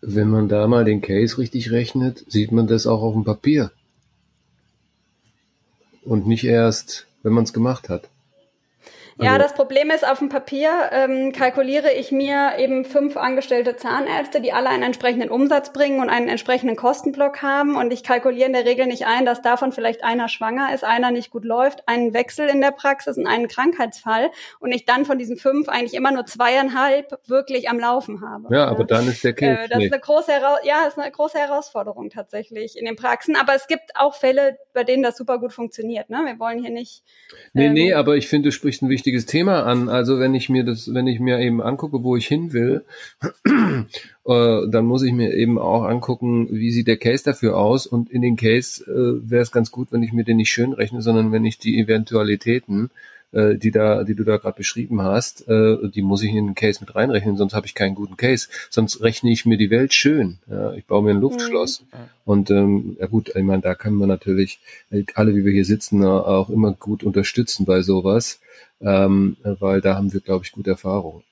wenn man da mal den Case richtig rechnet, sieht man das auch auf dem Papier. Und nicht erst, wenn man es gemacht hat. Ja, also das Problem ist, auf dem Papier ähm, kalkuliere ich mir eben fünf angestellte Zahnärzte, die alle einen entsprechenden Umsatz bringen und einen entsprechenden Kostenblock haben. Und ich kalkuliere in der Regel nicht ein, dass davon vielleicht einer schwanger ist, einer nicht gut läuft, einen Wechsel in der Praxis und einen Krankheitsfall. Und ich dann von diesen fünf eigentlich immer nur zweieinhalb wirklich am Laufen habe. Ja, aber dann ist der Case. Äh, das ist eine große, Hera ja, ist eine große Herausforderung tatsächlich in den Praxen. Aber es gibt auch Fälle, bei denen das super gut funktioniert. Ne? Wir wollen hier nicht. Nee, ähm, nee, aber ich finde, du sprichst ein wichtiges wichtiges Thema an. Also wenn ich mir das, wenn ich mir eben angucke, wo ich hin will, *clears throat* äh, dann muss ich mir eben auch angucken, wie sieht der Case dafür aus. Und in den Case äh, wäre es ganz gut, wenn ich mir den nicht schön rechne, sondern wenn ich die Eventualitäten äh, die da, die du da gerade beschrieben hast, äh, die muss ich in den Case mit reinrechnen, sonst habe ich keinen guten Case. Sonst rechne ich mir die Welt schön. Ja, ich baue mir ein Luftschloss. Mhm. Und ähm, ja gut, ich meine, da können wir natürlich alle, wie wir hier sitzen, auch immer gut unterstützen bei sowas, ähm, weil da haben wir, glaube ich, gute Erfahrungen.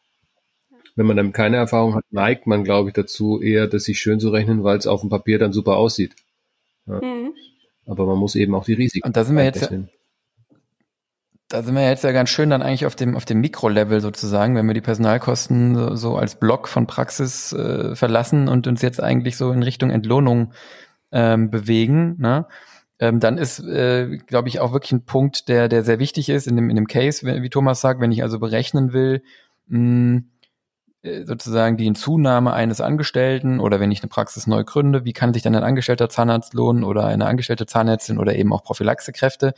Wenn man dann keine Erfahrung hat, neigt man, glaube ich, dazu, eher das sich schön zu rechnen, weil es auf dem Papier dann super aussieht. Ja. Mhm. Aber man muss eben auch die Risiken. Und da sind wir jetzt, da sind wir jetzt ja ganz schön dann eigentlich auf dem, auf dem Mikrolevel sozusagen, wenn wir die Personalkosten so, so als Block von Praxis äh, verlassen und uns jetzt eigentlich so in Richtung Entlohnung ähm, bewegen, ne? ähm, dann ist, äh, glaube ich, auch wirklich ein Punkt, der, der sehr wichtig ist in dem, in dem Case, wie Thomas sagt, wenn ich also berechnen will, mh, äh, sozusagen die Hinzunahme eines Angestellten oder wenn ich eine Praxis neu gründe, wie kann sich dann ein angestellter Zahnarzt lohnen oder eine angestellte Zahnärztin oder eben auch Prophylaxekräfte,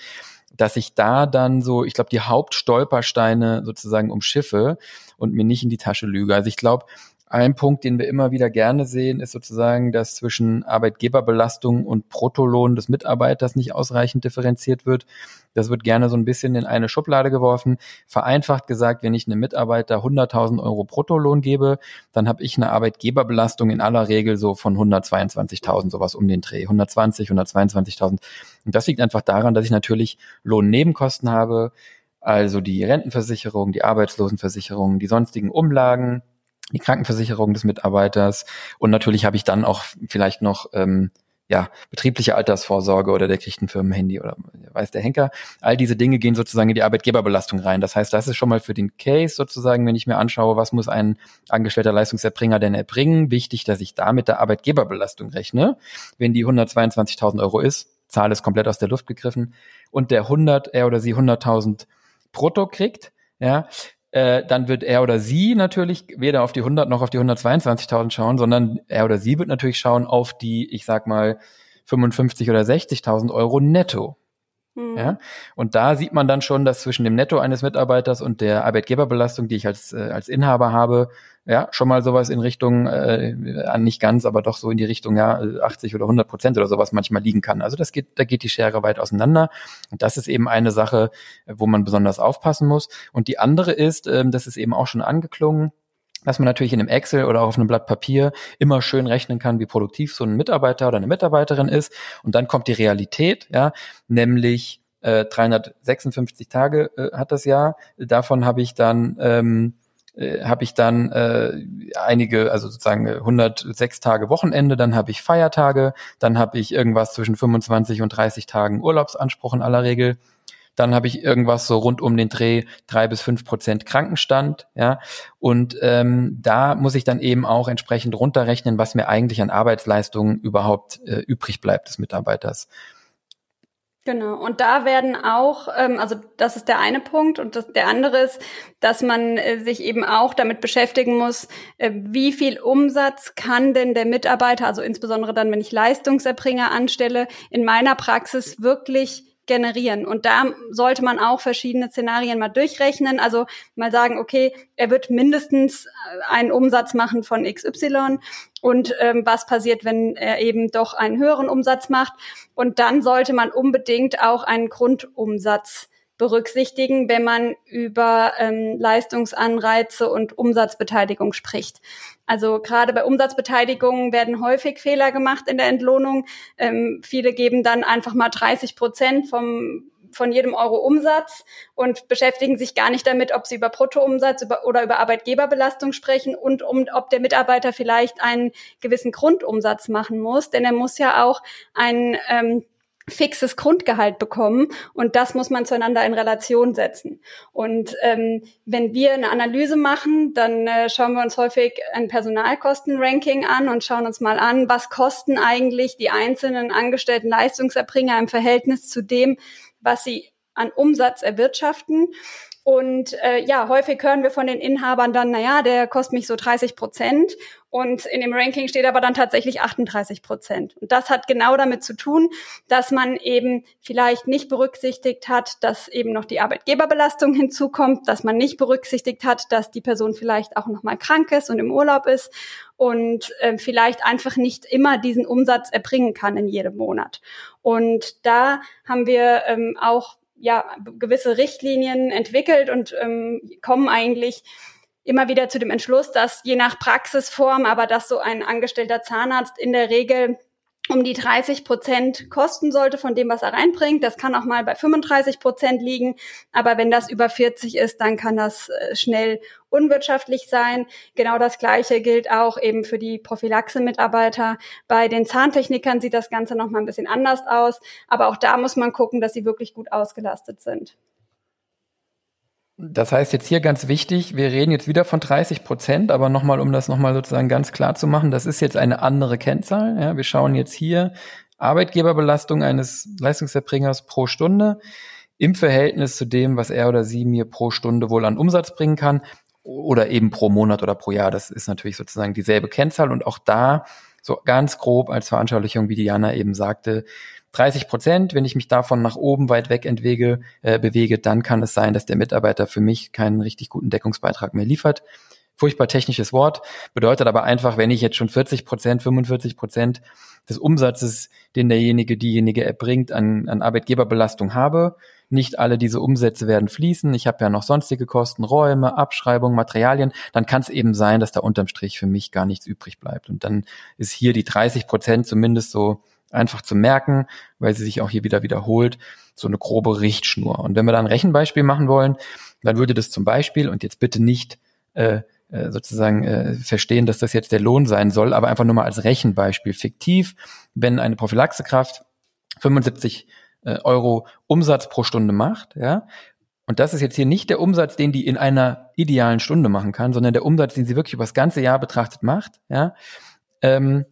dass ich da dann so, ich glaube, die Hauptstolpersteine sozusagen umschiffe und mir nicht in die Tasche lüge. Also ich glaube, ein Punkt, den wir immer wieder gerne sehen, ist sozusagen, dass zwischen Arbeitgeberbelastung und Bruttolohn des Mitarbeiters nicht ausreichend differenziert wird. Das wird gerne so ein bisschen in eine Schublade geworfen. Vereinfacht gesagt, wenn ich einem Mitarbeiter 100.000 Euro Bruttolohn gebe, dann habe ich eine Arbeitgeberbelastung in aller Regel so von 122.000, sowas um den Dreh. 120, 122.000. Und das liegt einfach daran, dass ich natürlich Lohnnebenkosten habe, also die Rentenversicherung, die Arbeitslosenversicherung, die sonstigen Umlagen, die Krankenversicherung des Mitarbeiters und natürlich habe ich dann auch vielleicht noch ähm, ja, betriebliche Altersvorsorge oder der kriegt ein Firmenhandy oder weiß der Henker. All diese Dinge gehen sozusagen in die Arbeitgeberbelastung rein. Das heißt, das ist schon mal für den Case sozusagen, wenn ich mir anschaue, was muss ein angestellter Leistungserbringer denn erbringen, wichtig, dass ich da mit der Arbeitgeberbelastung rechne. Wenn die 122.000 Euro ist, Zahl ist komplett aus der Luft gegriffen und der 100, er oder sie 100.000 brutto kriegt, ja, äh, dann wird er oder sie natürlich weder auf die 100 noch auf die 122.000 schauen, sondern er oder sie wird natürlich schauen auf die, ich sag mal, 55 oder 60.000 Euro netto. Mhm. Ja? Und da sieht man dann schon, dass zwischen dem Netto eines Mitarbeiters und der Arbeitgeberbelastung, die ich als, äh, als Inhaber habe, ja, schon mal sowas in Richtung, äh, nicht ganz, aber doch so in die Richtung, ja, 80 oder 100 Prozent oder sowas manchmal liegen kann. Also das geht, da geht die Schere weit auseinander. Und das ist eben eine Sache, wo man besonders aufpassen muss. Und die andere ist, ähm, das ist eben auch schon angeklungen, dass man natürlich in einem Excel oder auch auf einem Blatt Papier immer schön rechnen kann, wie produktiv so ein Mitarbeiter oder eine Mitarbeiterin ist. Und dann kommt die Realität, ja, nämlich äh, 356 Tage äh, hat das Jahr. Davon habe ich dann ähm, äh, habe ich dann äh, einige, also sozusagen 106 Tage Wochenende, dann habe ich Feiertage, dann habe ich irgendwas zwischen 25 und 30 Tagen Urlaubsanspruch in aller Regel. Dann habe ich irgendwas so rund um den Dreh drei bis fünf Prozent Krankenstand, ja. Und ähm, da muss ich dann eben auch entsprechend runterrechnen, was mir eigentlich an Arbeitsleistungen überhaupt äh, übrig bleibt des Mitarbeiters. Genau, und da werden auch, ähm, also das ist der eine Punkt und das, der andere ist, dass man äh, sich eben auch damit beschäftigen muss, äh, wie viel Umsatz kann denn der Mitarbeiter, also insbesondere dann, wenn ich Leistungserbringer anstelle, in meiner Praxis wirklich generieren. Und da sollte man auch verschiedene Szenarien mal durchrechnen. Also mal sagen, okay, er wird mindestens äh, einen Umsatz machen von XY und ähm, was passiert, wenn er eben doch einen höheren Umsatz macht. Und dann sollte man unbedingt auch einen Grundumsatz berücksichtigen, wenn man über ähm, Leistungsanreize und Umsatzbeteiligung spricht. Also gerade bei Umsatzbeteiligung werden häufig Fehler gemacht in der Entlohnung. Ähm, viele geben dann einfach mal 30 Prozent vom von jedem Euro Umsatz und beschäftigen sich gar nicht damit, ob sie über Bruttoumsatz oder über Arbeitgeberbelastung sprechen und um, ob der Mitarbeiter vielleicht einen gewissen Grundumsatz machen muss, denn er muss ja auch einen ähm, fixes Grundgehalt bekommen und das muss man zueinander in Relation setzen. Und ähm, wenn wir eine Analyse machen, dann äh, schauen wir uns häufig ein Personalkostenranking an und schauen uns mal an, was kosten eigentlich die einzelnen angestellten Leistungserbringer im Verhältnis zu dem, was sie an Umsatz erwirtschaften. Und äh, ja, häufig hören wir von den Inhabern dann, naja, der kostet mich so 30 Prozent. Und in dem Ranking steht aber dann tatsächlich 38 Prozent. Und das hat genau damit zu tun, dass man eben vielleicht nicht berücksichtigt hat, dass eben noch die Arbeitgeberbelastung hinzukommt, dass man nicht berücksichtigt hat, dass die Person vielleicht auch noch mal krank ist und im Urlaub ist und äh, vielleicht einfach nicht immer diesen Umsatz erbringen kann in jedem Monat. Und da haben wir ähm, auch ja gewisse Richtlinien entwickelt und ähm, kommen eigentlich immer wieder zu dem Entschluss, dass je nach Praxisform, aber dass so ein angestellter Zahnarzt in der Regel um die 30 Prozent kosten sollte von dem, was er reinbringt. Das kann auch mal bei 35 Prozent liegen. Aber wenn das über 40 ist, dann kann das äh, schnell unwirtschaftlich sein. Genau das Gleiche gilt auch eben für die Prophylaxe-Mitarbeiter. Bei den Zahntechnikern sieht das Ganze noch mal ein bisschen anders aus. Aber auch da muss man gucken, dass sie wirklich gut ausgelastet sind. Das heißt jetzt hier ganz wichtig, wir reden jetzt wieder von 30 Prozent, aber nochmal, um das nochmal sozusagen ganz klar zu machen, das ist jetzt eine andere Kennzahl. Ja, wir schauen jetzt hier Arbeitgeberbelastung eines Leistungserbringers pro Stunde im Verhältnis zu dem, was er oder sie mir pro Stunde wohl an Umsatz bringen kann oder eben pro Monat oder pro Jahr. Das ist natürlich sozusagen dieselbe Kennzahl und auch da so ganz grob als Veranschaulichung, wie Diana eben sagte, 30 Prozent, wenn ich mich davon nach oben weit weg entwege, äh, bewege, dann kann es sein, dass der Mitarbeiter für mich keinen richtig guten Deckungsbeitrag mehr liefert. Furchtbar technisches Wort, bedeutet aber einfach, wenn ich jetzt schon 40 Prozent, 45 Prozent des Umsatzes, den derjenige, diejenige erbringt, an, an Arbeitgeberbelastung habe, nicht alle diese Umsätze werden fließen, ich habe ja noch sonstige Kosten, Räume, Abschreibungen, Materialien, dann kann es eben sein, dass da unterm Strich für mich gar nichts übrig bleibt. Und dann ist hier die 30 Prozent zumindest so einfach zu merken, weil sie sich auch hier wieder wiederholt, so eine grobe Richtschnur. Und wenn wir da ein Rechenbeispiel machen wollen, dann würde das zum Beispiel, und jetzt bitte nicht äh, äh, sozusagen äh, verstehen, dass das jetzt der Lohn sein soll, aber einfach nur mal als Rechenbeispiel fiktiv, wenn eine Prophylaxekraft 75 äh, Euro Umsatz pro Stunde macht, ja, und das ist jetzt hier nicht der Umsatz, den die in einer idealen Stunde machen kann, sondern der Umsatz, den sie wirklich über das ganze Jahr betrachtet macht, ja, ähm,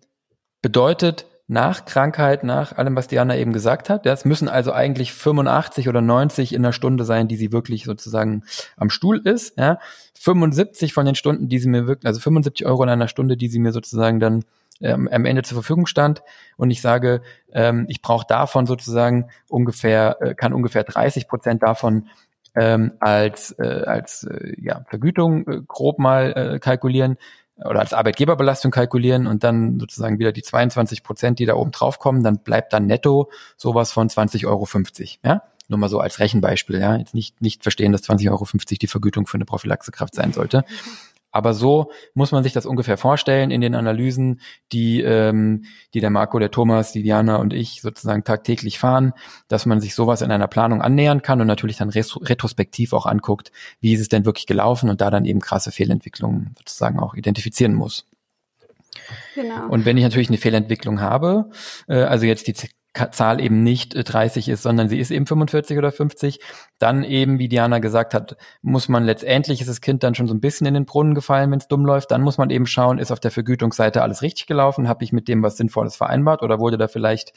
bedeutet, nach Krankheit, nach allem, was Diana eben gesagt hat. Das müssen also eigentlich 85 oder 90 in der Stunde sein, die sie wirklich sozusagen am Stuhl ist. Ja. 75 von den Stunden, die sie mir wirklich, also 75 Euro in einer Stunde, die sie mir sozusagen dann ähm, am Ende zur Verfügung stand und ich sage, ähm, ich brauche davon sozusagen ungefähr, äh, kann ungefähr 30 Prozent davon ähm, als, äh, als äh, ja, Vergütung äh, grob mal äh, kalkulieren oder als Arbeitgeberbelastung kalkulieren und dann sozusagen wieder die 22 Prozent, die da oben drauf kommen, dann bleibt dann netto sowas von 20,50 Euro. Ja? Nur mal so als Rechenbeispiel, ja. Jetzt nicht, nicht verstehen, dass 20,50 Euro die Vergütung für eine Prophylaxekraft sein sollte. Aber so muss man sich das ungefähr vorstellen in den Analysen, die, ähm, die der Marco, der Thomas, die Diana und ich sozusagen tagtäglich fahren, dass man sich sowas in einer Planung annähern kann und natürlich dann retrospektiv auch anguckt, wie ist es denn wirklich gelaufen und da dann eben krasse Fehlentwicklungen sozusagen auch identifizieren muss. Genau. Und wenn ich natürlich eine Fehlentwicklung habe, äh, also jetzt die Zahl eben nicht 30 äh, ist, sondern sie ist eben 45 oder 50, dann eben, wie Diana gesagt hat, muss man letztendlich, ist das Kind dann schon so ein bisschen in den Brunnen gefallen, wenn es dumm läuft, dann muss man eben schauen, ist auf der Vergütungsseite alles richtig gelaufen, habe ich mit dem was Sinnvolles vereinbart oder wurde da vielleicht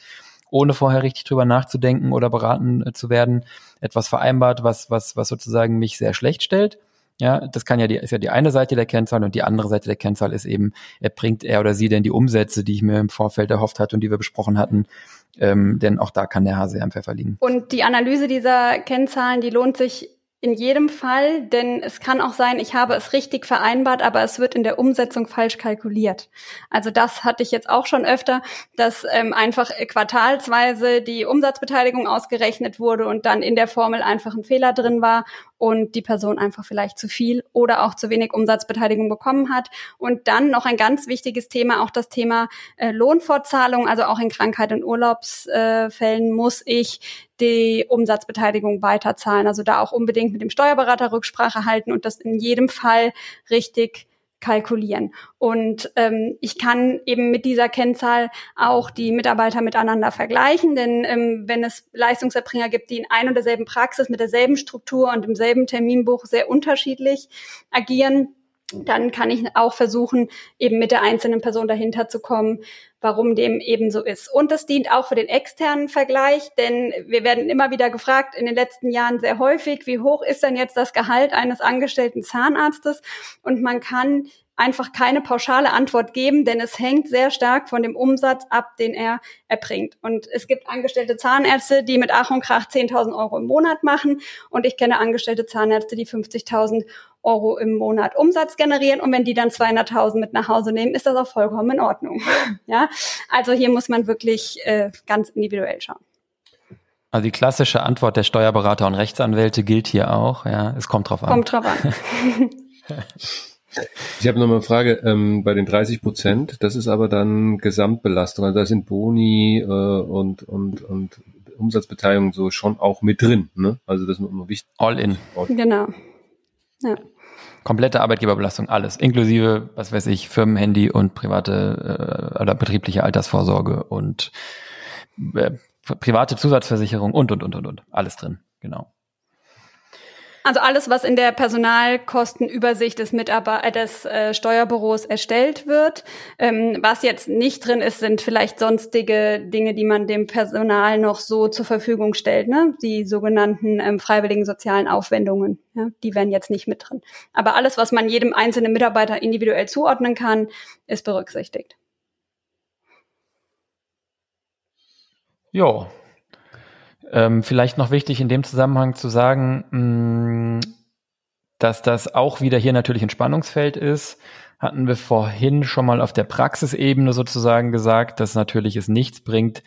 ohne vorher richtig drüber nachzudenken oder beraten äh, zu werden, etwas vereinbart, was, was, was sozusagen mich sehr schlecht stellt. Ja, das kann ja die, ist ja die eine Seite der Kennzahl und die andere Seite der Kennzahl ist eben, erbringt er oder sie denn die Umsätze, die ich mir im Vorfeld erhofft hatte und die wir besprochen hatten, ähm, denn auch da kann der Hase am Pfeffer liegen. Und die Analyse dieser Kennzahlen, die lohnt sich in jedem Fall, denn es kann auch sein, ich habe es richtig vereinbart, aber es wird in der Umsetzung falsch kalkuliert. Also das hatte ich jetzt auch schon öfter, dass ähm, einfach quartalsweise die Umsatzbeteiligung ausgerechnet wurde und dann in der Formel einfach ein Fehler drin war und die Person einfach vielleicht zu viel oder auch zu wenig Umsatzbeteiligung bekommen hat. Und dann noch ein ganz wichtiges Thema, auch das Thema äh, Lohnfortzahlung, also auch in Krankheit und Urlaubsfällen äh, muss ich die Umsatzbeteiligung weiterzahlen. Also da auch unbedingt mit dem Steuerberater Rücksprache halten und das in jedem Fall richtig kalkulieren. Und ähm, ich kann eben mit dieser Kennzahl auch die Mitarbeiter miteinander vergleichen, denn ähm, wenn es Leistungserbringer gibt, die in ein und derselben Praxis mit derselben Struktur und im selben Terminbuch sehr unterschiedlich agieren, dann kann ich auch versuchen, eben mit der einzelnen Person dahinter zu kommen, warum dem eben so ist. Und das dient auch für den externen Vergleich, denn wir werden immer wieder gefragt, in den letzten Jahren sehr häufig, wie hoch ist denn jetzt das Gehalt eines angestellten Zahnarztes? Und man kann einfach keine pauschale Antwort geben, denn es hängt sehr stark von dem Umsatz ab, den er erbringt. Und es gibt angestellte Zahnärzte, die mit Ach und Krach 10.000 Euro im Monat machen und ich kenne angestellte Zahnärzte, die 50.000 Euro im Monat Umsatz generieren und wenn die dann 200.000 mit nach Hause nehmen, ist das auch vollkommen in Ordnung. *laughs* ja, also hier muss man wirklich äh, ganz individuell schauen. Also die klassische Antwort der Steuerberater und Rechtsanwälte gilt hier auch. Ja, es kommt drauf an. Kommt drauf an. *laughs* Ich habe noch mal eine Frage ähm, bei den 30 Prozent. Das ist aber dann Gesamtbelastung. Also da sind Boni äh, und und und Umsatzbeteiligung so schon auch mit drin. Ne? Also das ist nur wichtig. All in. All. Genau. Ja. Komplette Arbeitgeberbelastung, alles, inklusive, was weiß ich, Firmenhandy und private äh, oder betriebliche Altersvorsorge und äh, private Zusatzversicherung und und und und und alles drin, genau. Also alles, was in der Personalkostenübersicht des Mitarbeiter des äh, Steuerbüros erstellt wird. Ähm, was jetzt nicht drin ist, sind vielleicht sonstige Dinge, die man dem Personal noch so zur Verfügung stellt, ne? Die sogenannten ähm, freiwilligen sozialen Aufwendungen. Ja? Die wären jetzt nicht mit drin. Aber alles, was man jedem einzelnen Mitarbeiter individuell zuordnen kann, ist berücksichtigt. Ja, ähm, vielleicht noch wichtig in dem Zusammenhang zu sagen, mh, mm, dass das auch wieder hier natürlich ein Spannungsfeld ist. Hatten wir vorhin schon mal auf der Praxisebene sozusagen gesagt, dass natürlich es nichts bringt,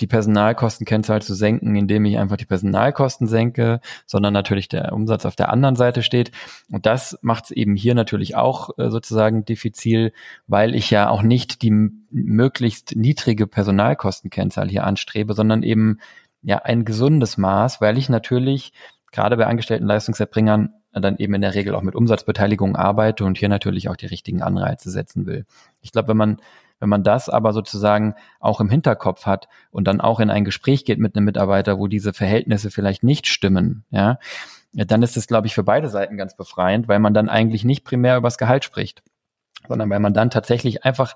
die Personalkostenkennzahl zu senken, indem ich einfach die Personalkosten senke, sondern natürlich der Umsatz auf der anderen Seite steht. Und das macht es eben hier natürlich auch äh, sozusagen diffizil, weil ich ja auch nicht die möglichst niedrige Personalkostenkennzahl hier anstrebe, sondern eben ja ein gesundes Maß, weil ich natürlich gerade bei angestellten Leistungserbringern dann eben in der Regel auch mit Umsatzbeteiligung arbeite und hier natürlich auch die richtigen Anreize setzen will. Ich glaube, wenn man wenn man das aber sozusagen auch im Hinterkopf hat und dann auch in ein Gespräch geht mit einem Mitarbeiter, wo diese Verhältnisse vielleicht nicht stimmen, ja, dann ist es, glaube ich, für beide Seiten ganz befreiend, weil man dann eigentlich nicht primär über das Gehalt spricht, sondern weil man dann tatsächlich einfach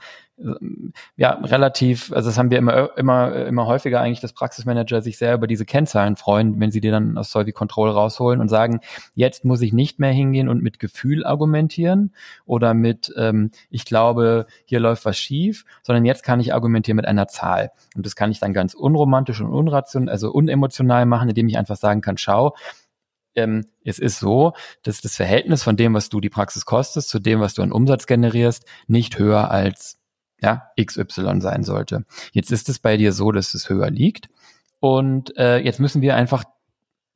ja relativ, also das haben wir immer immer immer häufiger eigentlich, dass Praxismanager sich sehr über diese Kennzahlen freuen, wenn sie die dann aus Solvi Control rausholen und sagen, jetzt muss ich nicht mehr hingehen und mit Gefühl argumentieren oder mit ähm, ich glaube, hier läuft was schief, sondern jetzt kann ich argumentieren mit einer Zahl. Und das kann ich dann ganz unromantisch und unrational, also unemotional machen, indem ich einfach sagen kann, schau, ähm, es ist so, dass das Verhältnis von dem, was du die Praxis kostest, zu dem, was du an Umsatz generierst, nicht höher als ja, XY sein sollte. Jetzt ist es bei dir so, dass es höher liegt. Und äh, jetzt müssen wir einfach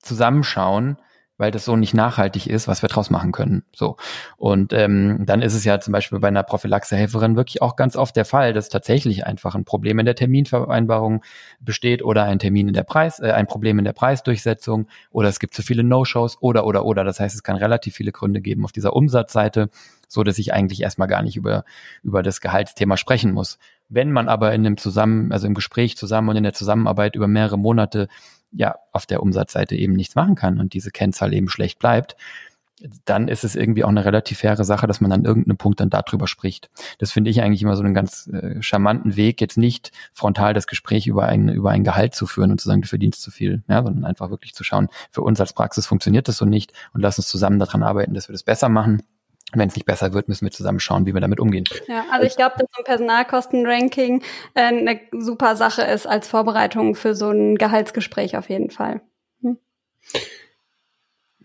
zusammenschauen, weil das so nicht nachhaltig ist, was wir draus machen können. So. Und ähm, dann ist es ja zum Beispiel bei einer Prophylaxehelferin wirklich auch ganz oft der Fall, dass tatsächlich einfach ein Problem in der Terminvereinbarung besteht oder ein Termin in der Preis, äh, ein Problem in der Preisdurchsetzung oder es gibt zu viele No-Shows oder oder oder. Das heißt, es kann relativ viele Gründe geben auf dieser Umsatzseite, so dass ich eigentlich erstmal gar nicht über, über das Gehaltsthema sprechen muss. Wenn man aber in einem Zusammen, also im Gespräch zusammen und in der Zusammenarbeit über mehrere Monate ja auf der Umsatzseite eben nichts machen kann und diese Kennzahl eben schlecht bleibt, dann ist es irgendwie auch eine relativ faire Sache, dass man an irgendeinem Punkt dann darüber spricht. Das finde ich eigentlich immer so einen ganz äh, charmanten Weg, jetzt nicht frontal das Gespräch über ein, über ein Gehalt zu führen und zu sagen, du verdienst zu viel, ja, sondern einfach wirklich zu schauen, für uns als Praxis funktioniert das so nicht und lass uns zusammen daran arbeiten, dass wir das besser machen wenn es nicht besser wird, müssen wir zusammen schauen, wie wir damit umgehen. Ja, also ich glaube, dass so ein Personalkostenranking äh, eine super Sache ist als Vorbereitung für so ein Gehaltsgespräch auf jeden Fall. Hm?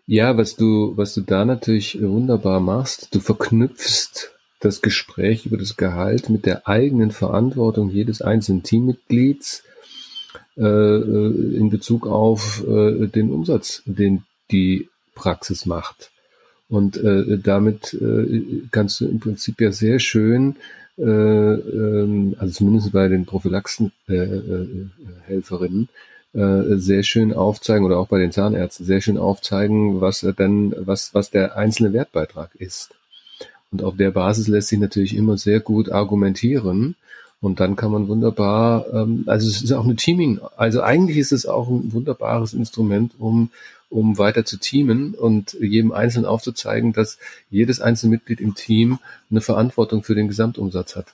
Ja, was du, was du da natürlich wunderbar machst, du verknüpfst das Gespräch über das Gehalt mit der eigenen Verantwortung jedes einzelnen Teammitglieds äh, äh in Bezug auf äh, den Umsatz, den die Praxis macht. Und äh, damit äh, kannst du im Prinzip ja sehr schön, äh, äh, also zumindest bei den Prophylaxenhelferinnen, äh, äh, äh, sehr schön aufzeigen oder auch bei den Zahnärzten sehr schön aufzeigen, was denn, was, was der einzelne Wertbeitrag ist. Und auf der Basis lässt sich natürlich immer sehr gut argumentieren. Und dann kann man wunderbar, ähm, also es ist auch eine Teaming, also eigentlich ist es auch ein wunderbares Instrument, um um weiter zu teamen und jedem Einzelnen aufzuzeigen, dass jedes einzelne Mitglied im Team eine Verantwortung für den Gesamtumsatz hat.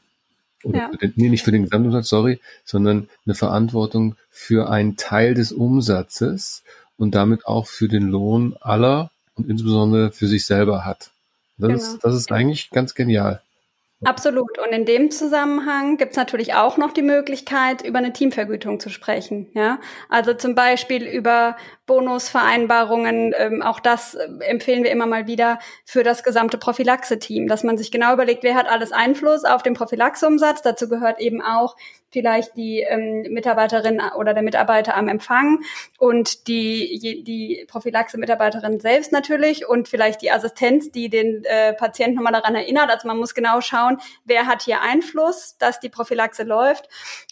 Oder ja. den, nee, nicht für den Gesamtumsatz, sorry, sondern eine Verantwortung für einen Teil des Umsatzes und damit auch für den Lohn aller und insbesondere für sich selber hat. Das, genau. ist, das ist eigentlich ganz genial. Absolut. Und in dem Zusammenhang gibt es natürlich auch noch die Möglichkeit, über eine Teamvergütung zu sprechen. Ja, also zum Beispiel über Bonusvereinbarungen. Ähm, auch das äh, empfehlen wir immer mal wieder für das gesamte Prophylaxe-Team, dass man sich genau überlegt, wer hat alles Einfluss auf den Prophylaxeumsatz. Dazu gehört eben auch vielleicht die ähm, Mitarbeiterin oder der Mitarbeiter am Empfang und die, die Prophylaxe-Mitarbeiterin selbst natürlich und vielleicht die Assistenz, die den äh, Patienten nochmal daran erinnert. Also man muss genau schauen, wer hat hier Einfluss, dass die Prophylaxe läuft.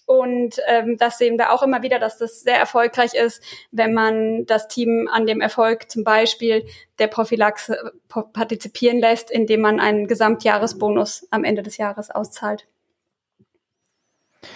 Und ähm, das sehen wir auch immer wieder, dass das sehr erfolgreich ist, wenn man das Team an dem Erfolg zum Beispiel der Prophylaxe partizipieren lässt, indem man einen Gesamtjahresbonus am Ende des Jahres auszahlt.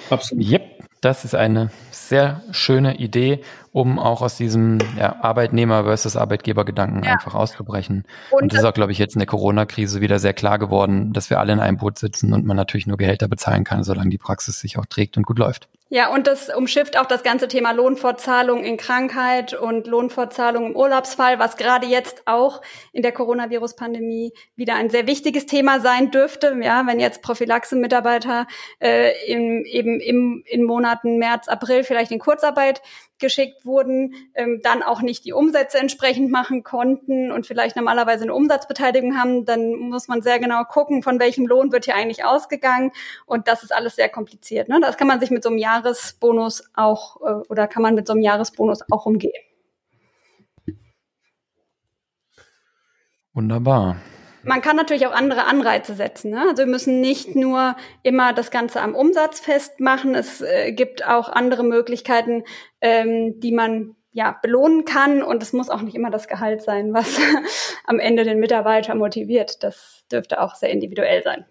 Absolut. Yep, das ist eine sehr schöne Idee, um auch aus diesem ja, Arbeitnehmer versus Arbeitgeber-Gedanken ja. einfach auszubrechen. Und, und das ist auch, glaube ich, jetzt in der Corona-Krise wieder sehr klar geworden, dass wir alle in einem Boot sitzen und man natürlich nur Gehälter bezahlen kann, solange die Praxis sich auch trägt und gut läuft. Ja, und das umschifft auch das ganze Thema Lohnfortzahlung in Krankheit und Lohnfortzahlung im Urlaubsfall, was gerade jetzt auch in der Coronavirus-Pandemie wieder ein sehr wichtiges Thema sein dürfte. Ja, wenn jetzt Prophylaxe-Mitarbeiter äh, im, eben im, in Monaten März, April vielleicht in Kurzarbeit geschickt wurden, ähm, dann auch nicht die Umsätze entsprechend machen konnten und vielleicht normalerweise eine Umsatzbeteiligung haben, dann muss man sehr genau gucken, von welchem Lohn wird hier eigentlich ausgegangen. Und das ist alles sehr kompliziert. Ne? Das kann man sich mit so einem Jahresbonus auch äh, oder kann man mit so einem Jahresbonus auch umgehen. Wunderbar. Man kann natürlich auch andere Anreize setzen. Ne? Also wir müssen nicht nur immer das Ganze am Umsatz festmachen. Es äh, gibt auch andere Möglichkeiten, ähm, die man ja belohnen kann. Und es muss auch nicht immer das Gehalt sein, was *laughs* am Ende den Mitarbeiter motiviert. Das dürfte auch sehr individuell sein.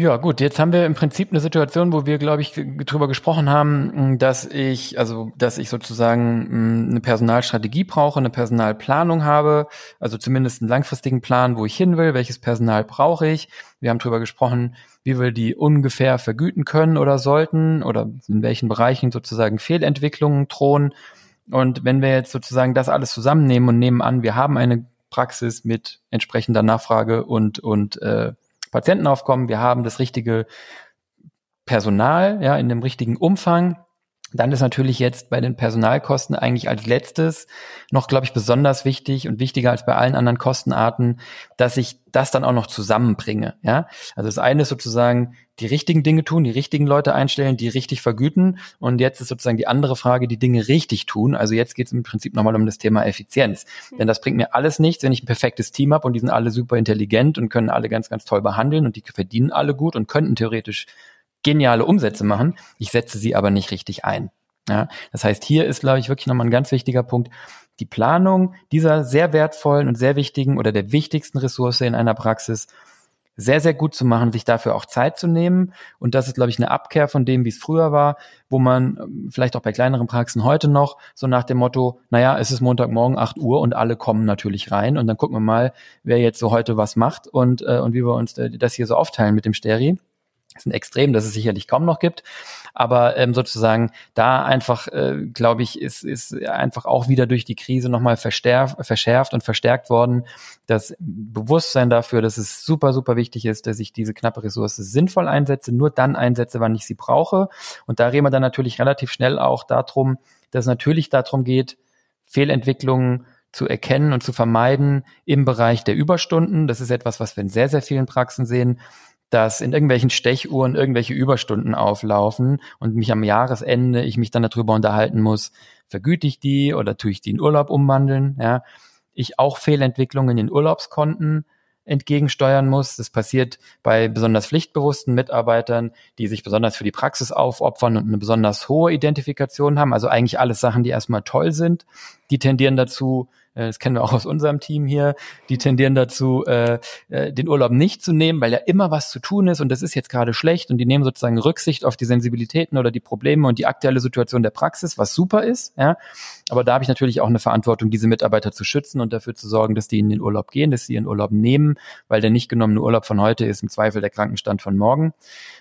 Ja, gut, jetzt haben wir im Prinzip eine Situation, wo wir, glaube ich, drüber gesprochen haben, dass ich, also, dass ich sozusagen eine Personalstrategie brauche, eine Personalplanung habe, also zumindest einen langfristigen Plan, wo ich hin will, welches Personal brauche ich. Wir haben drüber gesprochen, wie wir die ungefähr vergüten können oder sollten oder in welchen Bereichen sozusagen Fehlentwicklungen drohen. Und wenn wir jetzt sozusagen das alles zusammennehmen und nehmen an, wir haben eine Praxis mit entsprechender Nachfrage und, und äh, Patientenaufkommen, wir haben das richtige Personal, ja, in dem richtigen Umfang. Dann ist natürlich jetzt bei den Personalkosten eigentlich als letztes noch, glaube ich, besonders wichtig und wichtiger als bei allen anderen Kostenarten, dass ich das dann auch noch zusammenbringe. Ja, also das eine ist sozusagen die richtigen Dinge tun, die richtigen Leute einstellen, die richtig vergüten. Und jetzt ist sozusagen die andere Frage, die Dinge richtig tun. Also jetzt geht es im Prinzip nochmal um das Thema Effizienz. Mhm. Denn das bringt mir alles nichts, wenn ich ein perfektes Team habe und die sind alle super intelligent und können alle ganz, ganz toll behandeln und die verdienen alle gut und könnten theoretisch geniale Umsätze machen. Ich setze sie aber nicht richtig ein. Ja, das heißt, hier ist, glaube ich, wirklich nochmal ein ganz wichtiger Punkt, die Planung dieser sehr wertvollen und sehr wichtigen oder der wichtigsten Ressource in einer Praxis sehr, sehr gut zu machen, sich dafür auch Zeit zu nehmen. Und das ist, glaube ich, eine Abkehr von dem, wie es früher war, wo man ähm, vielleicht auch bei kleineren Praxen heute noch so nach dem Motto, naja, es ist Montagmorgen 8 Uhr und alle kommen natürlich rein und dann gucken wir mal, wer jetzt so heute was macht und, äh, und wie wir uns äh, das hier so aufteilen mit dem Steri. Ist ein Extrem, das es sicherlich kaum noch gibt. Aber ähm, sozusagen da einfach, äh, glaube ich, ist, ist einfach auch wieder durch die Krise nochmal verschärft und verstärkt worden. Das Bewusstsein dafür, dass es super, super wichtig ist, dass ich diese knappe Ressource sinnvoll einsetze, nur dann einsetze, wann ich sie brauche. Und da reden wir dann natürlich relativ schnell auch darum, dass es natürlich darum geht, Fehlentwicklungen zu erkennen und zu vermeiden im Bereich der Überstunden. Das ist etwas, was wir in sehr, sehr vielen Praxen sehen dass in irgendwelchen Stechuhren irgendwelche Überstunden auflaufen und mich am Jahresende, ich mich dann darüber unterhalten muss, vergüte ich die oder tue ich die in Urlaub umwandeln, ja. Ich auch Fehlentwicklungen in Urlaubskonten entgegensteuern muss. Das passiert bei besonders pflichtbewussten Mitarbeitern, die sich besonders für die Praxis aufopfern und eine besonders hohe Identifikation haben. Also eigentlich alles Sachen, die erstmal toll sind. Die tendieren dazu, das kennen wir auch aus unserem Team hier, die tendieren dazu, äh, äh, den Urlaub nicht zu nehmen, weil ja immer was zu tun ist und das ist jetzt gerade schlecht und die nehmen sozusagen Rücksicht auf die Sensibilitäten oder die Probleme und die aktuelle Situation der Praxis, was super ist, ja. Aber da habe ich natürlich auch eine Verantwortung, diese Mitarbeiter zu schützen und dafür zu sorgen, dass die in den Urlaub gehen, dass sie ihren Urlaub nehmen, weil der nicht genommene Urlaub von heute ist im Zweifel der Krankenstand von morgen.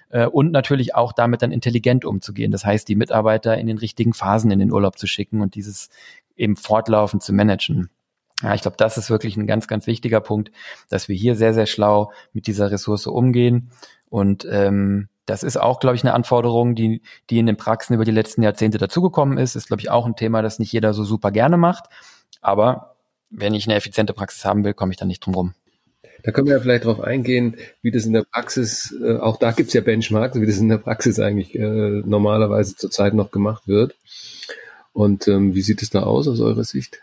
Äh, und natürlich auch damit dann intelligent umzugehen. Das heißt, die Mitarbeiter in den richtigen Phasen in den Urlaub zu schicken und dieses eben fortlaufend zu managen. Ja, ich glaube, das ist wirklich ein ganz, ganz wichtiger Punkt, dass wir hier sehr, sehr schlau mit dieser Ressource umgehen. Und ähm, das ist auch, glaube ich, eine Anforderung, die, die in den Praxen über die letzten Jahrzehnte dazugekommen ist. Ist, glaube ich, auch ein Thema, das nicht jeder so super gerne macht. Aber wenn ich eine effiziente Praxis haben will, komme ich da nicht drum rum. Da können wir ja vielleicht darauf eingehen, wie das in der Praxis, äh, auch da gibt's ja Benchmarks, wie das in der Praxis eigentlich äh, normalerweise zurzeit noch gemacht wird. Und ähm, wie sieht es da aus aus eurer Sicht?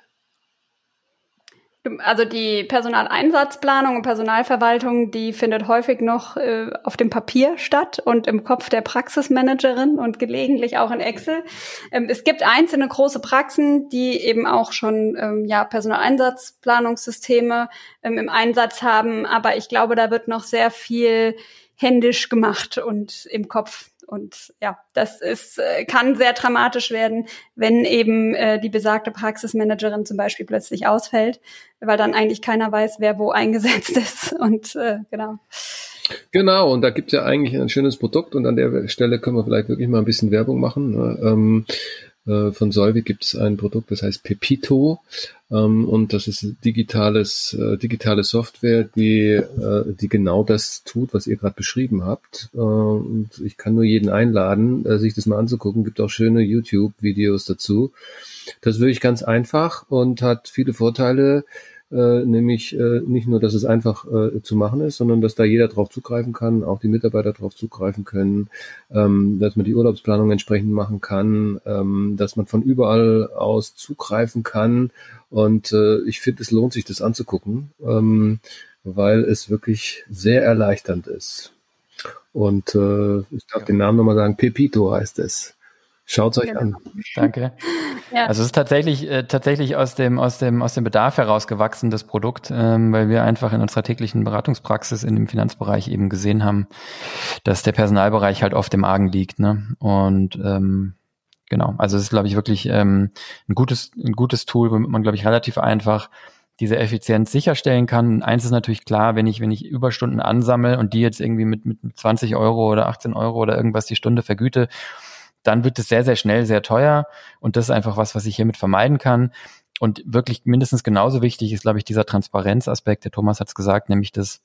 Also die Personaleinsatzplanung und Personalverwaltung, die findet häufig noch äh, auf dem Papier statt und im Kopf der Praxismanagerin und gelegentlich auch in Excel. Ähm, es gibt einzelne große Praxen, die eben auch schon ähm, ja Personaleinsatzplanungssysteme ähm, im Einsatz haben, aber ich glaube, da wird noch sehr viel händisch gemacht und im Kopf und ja, das ist, äh, kann sehr dramatisch werden, wenn eben äh, die besagte Praxismanagerin zum Beispiel plötzlich ausfällt, weil dann eigentlich keiner weiß, wer wo eingesetzt *laughs* ist. Und äh, genau. Genau, und da gibt's ja eigentlich ein schönes Produkt und an der Stelle können wir vielleicht wirklich mal ein bisschen Werbung machen. Ne? Ähm, äh, von Solvi gibt es ein Produkt, das heißt Pepito. Ähm, und das ist digitales, äh, digitale Software, die, äh, die genau das tut, was ihr gerade beschrieben habt. Äh, und ich kann nur jeden einladen, äh, sich das mal anzugucken. Gibt auch schöne YouTube-Videos dazu. Das ist wirklich ganz einfach und hat viele Vorteile äh, nämlich äh, nicht nur, dass es einfach äh, zu machen ist, sondern dass da jeder drauf zugreifen kann, auch die Mitarbeiter drauf zugreifen können, ähm, dass man die Urlaubsplanung entsprechend machen kann, ähm, dass man von überall aus zugreifen kann und äh, ich finde, es lohnt sich, das anzugucken, ähm, weil es wirklich sehr erleichternd ist. Und äh, ich darf ja. den Namen nochmal sagen, Pepito heißt es. Schaut euch genau. an. Danke. Ja. Also es ist tatsächlich äh, tatsächlich aus dem aus dem aus dem Bedarf herausgewachsen das Produkt, ähm, weil wir einfach in unserer täglichen Beratungspraxis in dem Finanzbereich eben gesehen haben, dass der Personalbereich halt oft im Argen liegt, ne? Und ähm, genau, also es ist glaube ich wirklich ähm, ein gutes ein gutes Tool, womit man glaube ich relativ einfach diese Effizienz sicherstellen kann. Eins ist natürlich klar, wenn ich, wenn ich Überstunden ansammle und die jetzt irgendwie mit, mit 20 Euro oder 18 Euro oder irgendwas die Stunde vergüte, dann wird es sehr, sehr schnell sehr teuer. Und das ist einfach was, was ich hiermit vermeiden kann. Und wirklich mindestens genauso wichtig ist, glaube ich, dieser Transparenzaspekt. Der Thomas hat es gesagt, nämlich dass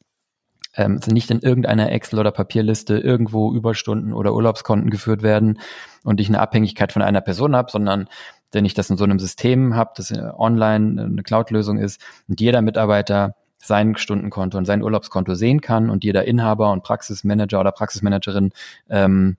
ähm, nicht in irgendeiner Excel- oder Papierliste irgendwo Überstunden oder Urlaubskonten geführt werden und ich eine Abhängigkeit von einer Person habe, sondern wenn ich das in so einem System habe, das online eine Cloud-Lösung ist und jeder Mitarbeiter sein Stundenkonto und sein Urlaubskonto sehen kann und jeder Inhaber und Praxismanager oder Praxismanagerin ähm,